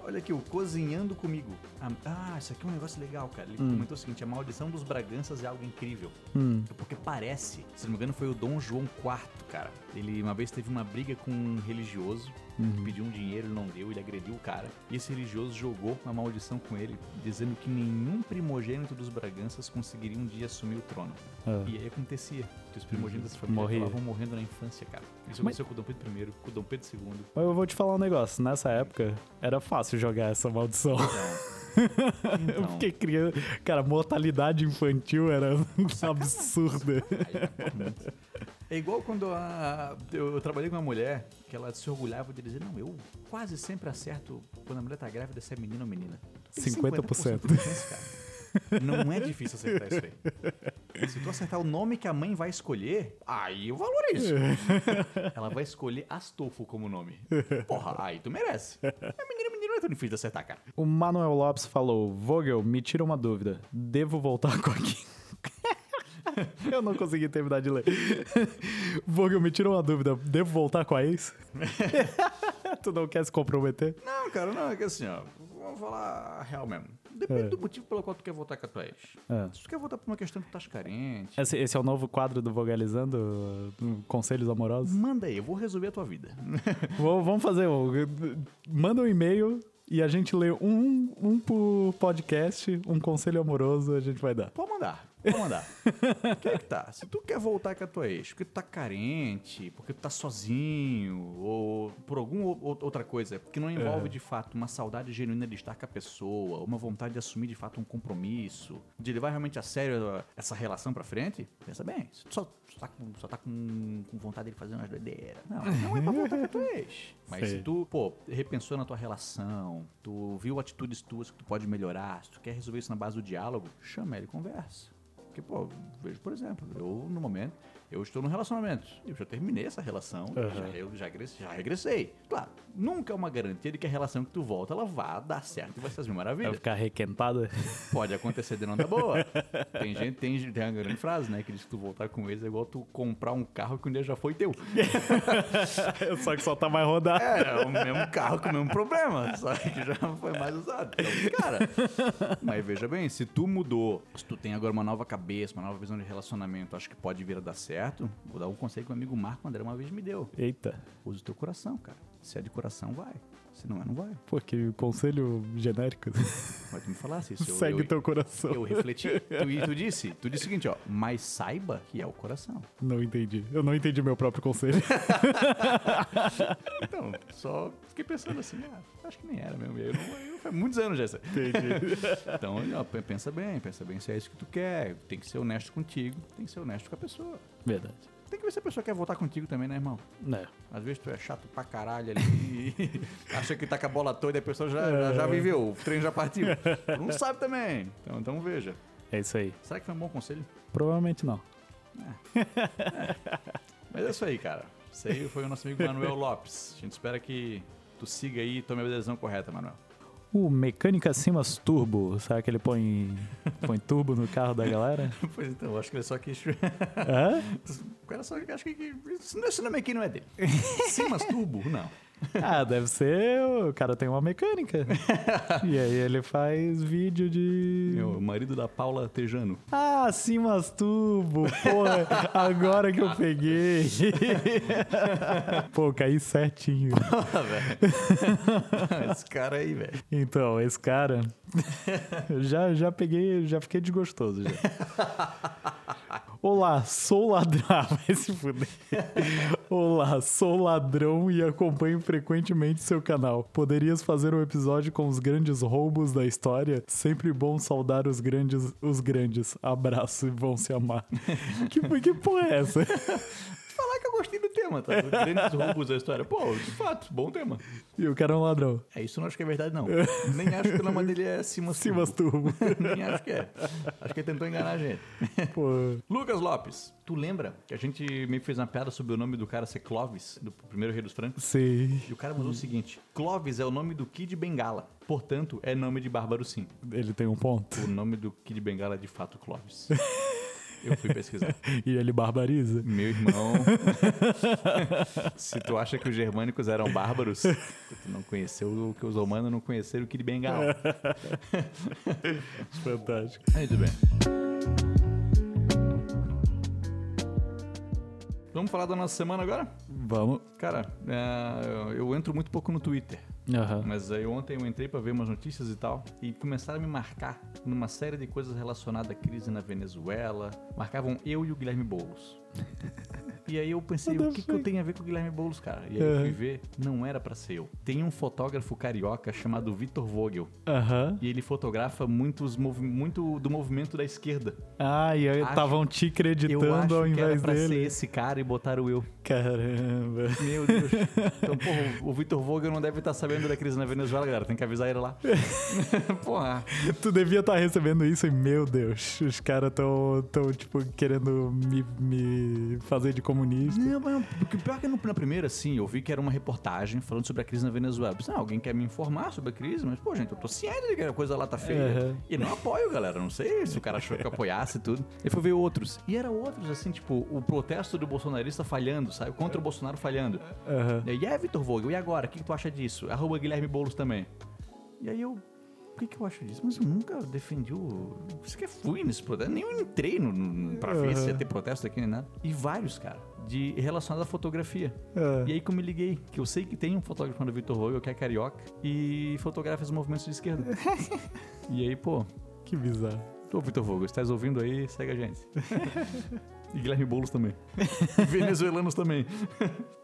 Olha aqui, o Cozinhando Comigo. Ah, Ah, isso aqui é um negócio legal, cara. Ele Hum. comentou o seguinte: a maldição dos Braganças é algo incrível. Hum. Porque parece, se não me engano, foi o Dom João IV, cara. Ele uma vez teve uma briga com um religioso, Uhum. pediu um dinheiro, ele não deu, ele agrediu o cara. E esse religioso jogou uma maldição com ele, dizendo que nenhum primogênito dos Braganças conseguiria um dia assumir o trono. Ah. E aí acontecia. Que os primogênitos da família Morria. acabavam morrendo na infância, cara. Isso Mas- aconteceu com o Dom Pedro I, com o Dom Pedro II. Mas eu vou te falar um negócio. Nessa época, era fácil jogar essa maldição. *laughs* Eu Então, fiquei criando. Cara, mortalidade infantil era *laughs* absurda. É igual quando a- eu, eu trabalhei com uma mulher que ela se orgulhava de dizer, não, eu quase sempre acerto quando a mulher tá grávida se é menino ou menina. Tem 50%. de chance, cara. Não é difícil acertar isso aí. Se tu acertar o nome que a mãe vai escolher, aí eu valorizo. *laughs* Ela vai escolher Astolfo como nome. Porra, aí tu merece. É menino, menino, não é tão difícil de acertar, cara. O Manuel Lopes falou: Vogel, me tira uma dúvida. Devo voltar com a Kim? *laughs* Eu não consegui terminar de ler. Vogel, me tira uma dúvida. Devo voltar com a ex? *laughs* tu não quer se comprometer? Não, cara, não, é que assim, ó, vamos falar a real mesmo. Depende É. do motivo pelo qual tu quer voltar com a tua ex. É. Se tu quer voltar por uma questão que tu estás carente, Esse, esse é o novo quadro do Vogelizando? uh, Conselhos Amorosos? manda aí, eu vou resolver a tua vida. Vamos vamos fazer. Manda um e-mail e a gente lê um, um por podcast, um conselho amoroso a gente vai dar. Pode mandar, pode mandar. O *laughs* que é que tá? Se tu quer voltar com a tua ex porque tu tá carente, porque tu tá sozinho, ou por alguma outra coisa, que não envolve de fato uma saudade genuína de estar com a pessoa, uma vontade de assumir de fato um compromisso, de levar realmente a sério essa relação pra frente, pensa bem. Se tu só, só tá, com, só tá com, com vontade de fazer umas doideiras, não, *laughs* não é pra voltar com a tua ex. Mas Sei. se tu, pô, repensou na tua relação, tu viu atitudes tuas que tu pode melhorar, se tu quer resolver isso na base do diálogo, chama ele e conversa. Porque, pô, vejo, por exemplo, eu no momento, eu estou num relacionamento. Eu já terminei essa relação, Aham. já, eu já, regressei, já regressei. Claro, nunca é uma garantia de que a relação que tu volta, ela vá dar certo e vai ser as mil Vai ficar requentada? Pode acontecer de não dar boa. *laughs* Tem gente, tem, tem uma grande frase, né? Que diz que tu voltar com eles é igual tu comprar um carro que um dia já foi teu. *laughs* Só que só tá mais rodado. É, é o mesmo carro com o mesmo problema, só que já foi mais usado. Então, cara, mas veja bem, se tu mudou, se tu tem agora uma nova cabeça, uma nova visão de relacionamento, acho que pode vir a dar certo, vou dar um conselho que o amigo Marco André uma vez me deu. Eita. Usa o teu coração, cara. Se é de coração, vai. Se não é, não vai. Pô, que conselho genérico. Mas tu me falasse isso. eu- Segue eu, teu coração. Eu refleti. Tu, e tu disse, tu disse o seguinte, ó, mas saiba que é o coração. Não entendi. Eu não entendi meu próprio conselho. *laughs* Então, só fiquei pensando assim, ah, acho que nem era mesmo. Eu eu, faz muitos anos já. isso. entendi. *laughs* Então, ó, pe- pensa bem, pensa bem se é isso que tu quer. Tem que ser honesto contigo, tem que ser honesto com a pessoa. Verdade. Tem que ver se a pessoa quer voltar contigo também, né, irmão? É. Às vezes tu é chato pra caralho ali *laughs* acha que tá com a bola toda e a pessoa já, já, já viveu, o trem já partiu. Tu não sabe também. Então, então veja. É isso aí. Será que foi um bom conselho? Provavelmente não. Mas é isso aí, cara. Isso aí foi o nosso amigo Manuel Lopes. A gente espera que tu siga aí e tome a decisão correta, Manuel. O Mecânica Simas Turbo. Será que ele põe, põe turbo no carro da galera? *laughs* Pois então, acho que ele só quis. Hã? *laughs* O cara só acho que. que- Esse nome aqui não é dele. Simas Turbo? Não. *laughs* Ah, deve ser. O cara tem uma mecânica. *laughs* e aí ele faz vídeo de. É o marido da Paula Tejano. Ah, Simas Turbo. Porra, agora que eu peguei. *laughs* Pô, caí certinho. Esse cara aí, velho. Então, esse cara. já, já peguei, já fiquei desgostoso já. Olá, sou ladrão. *laughs* Vai se fuder. Olá, sou ladrão e acompanho frequentemente seu canal. Poderias fazer um episódio com os grandes roubos da história? Sempre bom saudar os grandes, os grandes. Abraço e vão se amar. *laughs* que, que porra é essa? Falar que eu gostei do tema, tá? Grandes roubos da história. Pô, de fato, bom tema. E o cara é um ladrão. É isso, eu não acho que é verdade, não. Nem acho que o nome dele é Simas Simas Turbo. *laughs* Nem acho que é. Acho que ele tentou enganar a gente. Pô. Lucas Lopes, tu lembra que a gente meio que fez uma piada sobre o nome do cara ser Clovis, do primeiro rei dos francos? Sei. E o cara mandou o seguinte: Clovis é o nome do Kid Bengala. Portanto, é nome de Bárbaro sim. Ele tem um ponto. O nome do Kid Bengala é de fato Clovis. *laughs* Eu fui pesquisar. *laughs* E ele barbariza. Meu irmão. Se tu acha que os germânicos eram bárbaros, tu não conheceu o que os romanos não conheceram o Kid Bengala. *laughs* Fantástico. Muito bem. Vamos falar da nossa semana agora? Vamos. Cara, é, eu entro muito pouco no Twitter. Aham. Mas aí ontem eu entrei pra ver umas notícias e tal, e começaram a me marcar numa série de coisas relacionadas à crise na Venezuela. Marcavam eu e o Guilherme Boulos. *laughs* E aí eu pensei, o que, que eu tenho a ver com o Guilherme Boulos, cara? E aí eu fui ver, não era pra ser eu. Tem um fotógrafo carioca chamado Vitor Vogel. Aham. E ele fotografa muitos movi- muito do movimento da esquerda. Ah, e aí Acho- estavam te Eu acreditando acho ao que era invés pra ser dele. esse cara e botaram eu. Caramba. Meu Deus. Então, porra, o Vitor Vogel não deve estar sabendo da crise na Venezuela, galera. Tem que avisar ele lá. *laughs* porra. Tu devia estar recebendo isso e, meu Deus, os caras tão, tão, tipo, querendo me, me fazer de comunista. Não, mas o que pior é que na primeira, sim, eu vi que era uma reportagem falando sobre a crise na Venezuela. Não, alguém quer me informar sobre a crise, mas, pô, gente, eu tô ciente de que a coisa lá tá feia. Uhum. E não apoio, galera. Não sei se o cara achou que eu apoiasse e tudo. E fui ver outros. E era outros, assim, tipo, o protesto do bolsonarista falhando, sabe? Contra o Bolsonaro falhando. Aham. E aí, é, Vitor Vogel, e agora? O que, que tu acha disso? Arroba Guilherme Boulos também. E aí eu. O que, que eu acho disso? Mas eu nunca defendi o. Sequer fui nesse protesto. Nem eu entrei no, no, pra ver se ia ter protesto aqui nem nada. E vários, cara, de relacionados à fotografia. Ah. E aí que eu me liguei, que eu sei que tem um fotógrafo chamado Vitor Vogel, que é carioca, e fotografa os movimentos de esquerda. *laughs* e aí, pô, Que bizarro. Ô, Vitor Vogel, estás ouvindo aí, segue a gente. e Guilherme Boulos também. Venezuelanos também.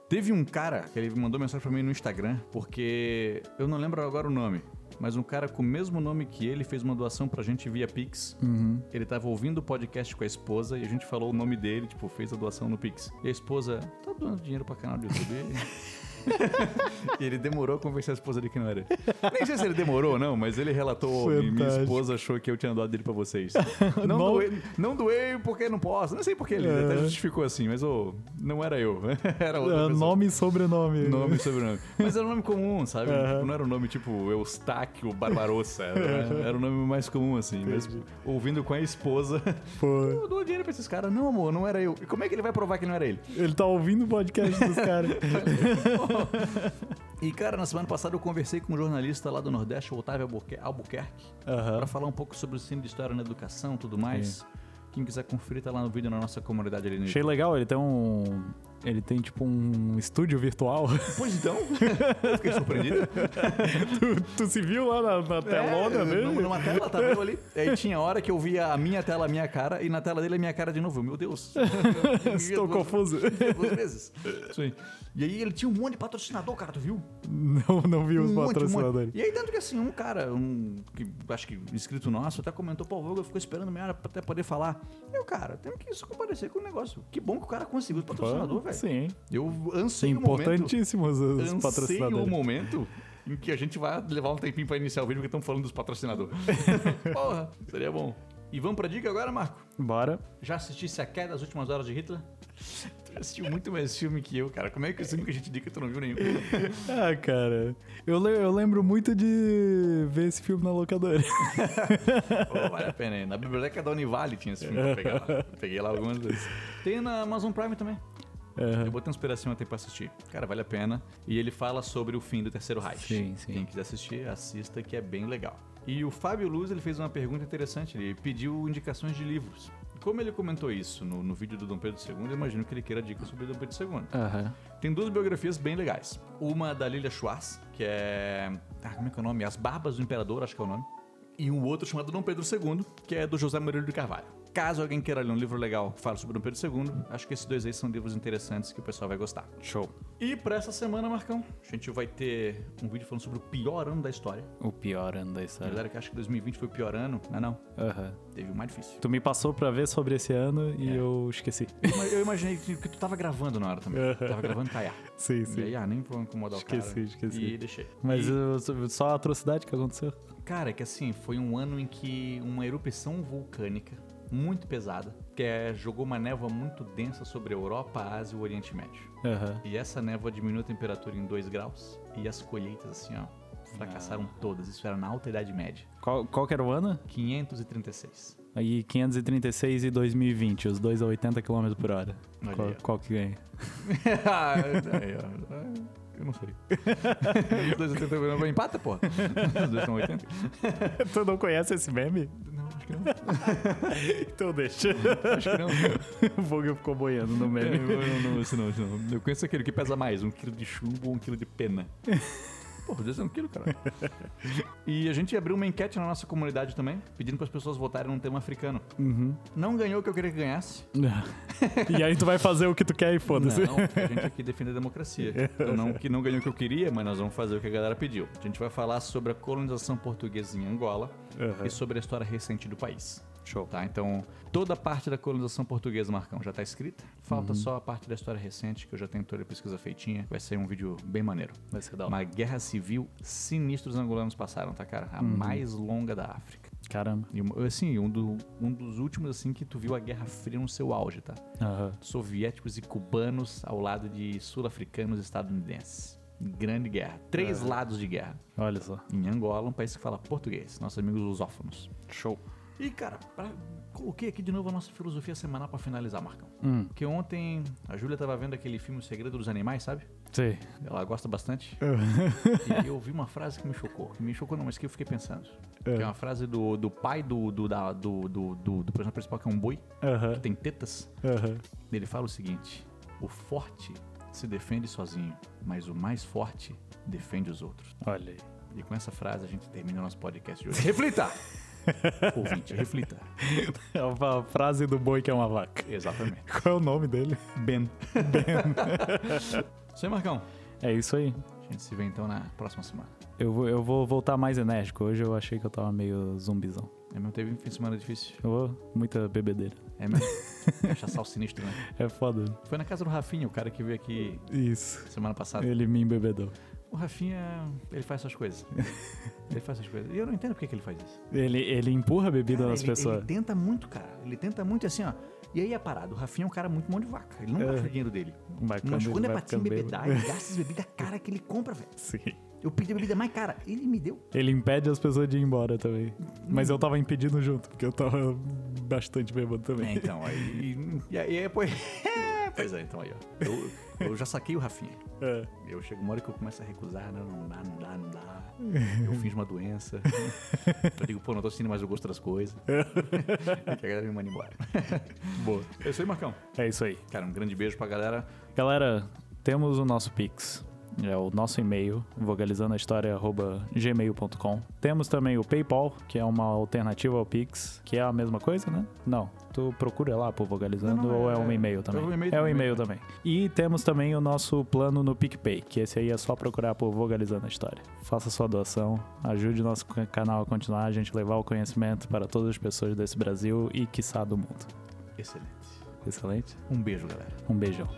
Teve um cara que ele mandou mensagem pra mim no Instagram, porque eu não lembro agora o nome, mas um cara com o mesmo nome que ele fez uma doação pra gente via Pix. Uhum. Ele tava ouvindo o podcast com a esposa e a gente falou o nome dele, tipo, fez a doação no Pix. E a esposa, tá doando dinheiro pra canal do YouTube? *laughs* e ele demorou a convencer a esposa de que não era. Nem sei se ele demorou ou não, mas ele relatou e minha Fantástico. esposa achou que eu tinha doado dele pra vocês. Não, *laughs* Não- doei, não doei porque não posso. Não sei porque ele É. até justificou assim, mas ô, não era eu. *laughs* Era outra pessoa. nome e sobrenome. Nome e sobrenome. Mas era um nome comum, sabe? Aham. Tipo, não era um nome tipo Eustáquio Barbarossa. Era, era um nome mais comum, assim. Mas ouvindo com a esposa, Pô, *laughs* eu dou dinheiro pra esses caras. Não, amor, não era eu. E como é que ele vai provar que não era ele? ele tá ouvindo o podcast dos caras. *laughs* E, cara, na semana passada eu conversei com um jornalista lá do Nordeste, o Otávio Albuquer- Albuquerque, Aham. pra falar um pouco sobre o ensino de história na educação e tudo mais. Quem quiser conferir, tá lá no vídeo na nossa comunidade ali no Achei legal, ele tem um. Ele tem tipo um estúdio virtual. Pois então, *laughs* eu fiquei surpreendido. tu, tu se viu lá na, na telona É, dele? numa- tela, tava eu ali. *laughs* Aí tinha hora que eu via a minha tela, a minha cara, e na tela dele a minha cara de novo. Eu, Meu Deus. Estou Duas- confuso. Duas vezes. Aí. E aí ele tinha um monte de patrocinador, cara, tu viu? Não, não vi os Um um patrocinadores. E aí, tanto que assim, um cara, um que acho que inscrito nosso, até comentou, pô, o Vogel ficou esperando meia hora pra até poder falar. Eu, cara, tenho que isso comparecer com o negócio. Que bom que o cara conseguiu o patrocinador, velho. Sim. Eu ansei o momento. Importantíssimos os Ansei o patrocinadores. momento em que a gente vai levar um tempinho pra iniciar o vídeo porque estão falando dos patrocinadores. *laughs* Porra, seria bom. E vamos pra dica agora, Marco? Bora. Já assistisse A Queda das Últimas Horas de Hitler? Tu assistiu muito mais filme que eu, cara. Como é que assim que a gente dica tu não viu nenhum? *laughs* Ah, cara. Eu, le- eu lembro muito de ver esse filme na locadora. *laughs* Pô, vale a pena, hein? Na biblioteca da Univale tinha esse filme pra pegar lá. Peguei lá algumas vezes. Tem na Amazon Prime também. Aham. Eu botei uns pedacinhos até pra assistir. Cara, vale a pena. E ele fala sobre o fim do Terceiro Reich. Sim, sim. Quem quiser assistir, assista, que é bem legal. E o Fábio Luz, ele fez uma pergunta interessante. Ele pediu indicações de livros. Como ele comentou isso no, no vídeo do Dom Pedro II, eu imagino que ele queira dicas sobre Dom Pedro II. Aham. Tem duas biografias bem legais. Uma da Lilia Schwartz, que é... Ah, como é que é o nome? As Barbas do Imperador, acho que é o nome. E um outro chamado Dom Pedro II, que é do José Murilo de Carvalho. Caso alguém queira ler um livro legal que fala sobre Dom Pedro II, acho que esses dois aí são livros interessantes que o pessoal vai gostar. Show. E pra essa semana, Marcão, a gente vai ter um vídeo falando sobre o pior ano da história. O pior ano da história. galera que acha que 2020 foi o pior ano, não, não. Aham. Teve o mais difícil. Tu me passou pra ver sobre esse ano e É. eu esqueci. Eu ima- Eu imaginei que, tu tava gravando na hora também. Aham. Tava gravando Kaiá. Sim, E sim. aí, ah, nem vou incomodar Esqueci, o cara. esqueci. E deixei. Mas E- só a atrocidade que aconteceu? Cara, é que assim, foi um ano em que uma erupção vulcânica muito pesada, que é, jogou uma névoa muito densa sobre a Europa, a Ásia e o Oriente Médio. Aham. E essa névoa diminuiu a temperatura em 2 graus e as colheitas, assim, ó, fracassaram todas. Isso era na Alta Idade Média. Qual, qual que era o ano? 536. Aí 536 e 2020, os dois a 80 km por hora. Qual, qual que ganha? *laughs* Ah, aí, ó. Eu não sei. *laughs* Os dois 80 empata, pô. *laughs* Os dois são 80. tu não conhece esse meme? Não, que não. *laughs* Então deixa. Acho que não. o Vogel ficou boiando no É, meme. eu não, não, esse não, esse não. Eu conheço aquele que pesa mais, um quilo de chumbo ou um quilo de pena. *laughs* Pô, podia ser um quilo, cara. e a gente abriu uma enquete na nossa comunidade também, pedindo para as pessoas votarem num tema africano. Uhum. Não ganhou o que eu queria que ganhasse. e aí tu vai fazer o que tu quer e foda-se. Não, a gente aqui defende a democracia. Então, não que não ganhou o que eu queria, mas nós vamos fazer o que a galera pediu. A gente vai falar sobre a colonização portuguesa em Angola Uhum. e sobre a história recente do país. Show. Tá, então toda a parte da colonização portuguesa, Marcão, já tá escrita. Falta Uhum. só a parte da história recente, que eu já tenho toda a pesquisa feitinha. Vai ser um vídeo bem maneiro. Vai ser da hora. Uma guerra civil sinistra os angolanos passaram, tá, cara? A Uhum. mais longa da África. Caramba. E, assim, um, do- um dos últimos, assim, que tu viu a Guerra Fria no seu auge, tá? Aham. Soviéticos e cubanos ao lado de sul-africanos e estadunidenses. Grande guerra. Três lados de guerra. Olha só. Em Angola, um país que fala português. Nossos amigos lusófonos. Show. E, cara, pra- coloquei aqui de novo a nossa filosofia semanal pra finalizar, Marcão. Hum. Porque ontem a Júlia tava vendo aquele filme O Segredo dos Animais, sabe? Sei. Ela gosta bastante. *laughs* e eu ouvi uma frase que me chocou. Que me chocou não, mas que eu fiquei pensando. Que é uma frase do, do pai do, do, da- do, do, do, do personagem principal, que é um boi, Aham. que tem tetas. Aham. Ele fala o seguinte: O forte se defende sozinho, mas o mais forte defende os outros. Olha aí. E com essa frase a gente termina o nosso podcast de hoje. Reflita! *laughs* *laughs* Ouvinte, reflita. É a frase do boi que é uma vaca. Exatamente. *laughs* Qual é o nome dele? Ben. *laughs* Isso aí, Marcão. É isso aí. A gente se vê então na próxima semana. Eu vou, eu vou voltar mais enérgico. Hoje eu achei que eu tava meio zumbizão. É mesmo, teve um fim de semana difícil. Eu vou, muita bebedeira. É mesmo? Cachaçal sinistro, né? É foda. Foi na casa do Rafinha, o cara que veio aqui Isso. semana passada. Ele me embebedou. O Rafinha, ele faz essas coisas. *laughs* ele faz essas coisas. E eu não entendo por que que ele faz isso. Ele, ele empurra a bebida Cara, nas ele, pessoas. ele tenta muito, cara. Ele tenta muito assim, ó. E aí é parado. O Rafinha é um cara muito mão de vaca. Ele não É. gasta o dinheiro dele. Vai Mas quando é pra ficando embebedar, ele gasta as *laughs* bebidas cara que ele compra, velho. Sim. Eu pedi a bebida mais cara. Ele me deu. Ele impede as pessoas de ir embora também. Mas eu tava impedindo junto, porque eu tava bastante bêbado É, também. então, aí. E aí, pois. *laughs* pois é, então aí, ó. Eu, eu já saquei o Rafinha. É. Eu chego uma hora que eu começo a recusar, não, não dá, não dá, não dá. Eu finjo uma doença. Eu digo, pô, não tô sentindo mais o gosto das coisas. e *laughs* que a galera me manda embora. *laughs* Boa. É isso aí, Marcão. É isso aí. Cara, um grande beijo pra galera. Galera, temos o nosso Pix. É o nosso e-mail, vogalizandoahistoria.gmail.com. Temos também o PayPal, que é uma alternativa ao Pix, que é a mesma coisa, né? Não. Tu procura lá por Vogalizando Não, não, ou é, é- um e-mail também? é um e-mail é um também, e-mail também. E temos também o nosso plano no PicPay, que esse aí é só procurar por Vogalizando a História. Faça sua doação, ajude nosso ca- canal a continuar, a gente levar o conhecimento para todas as pessoas desse Brasil e, quiçá, do mundo. Excelente. Excelente? Um beijo, galera. Um beijão.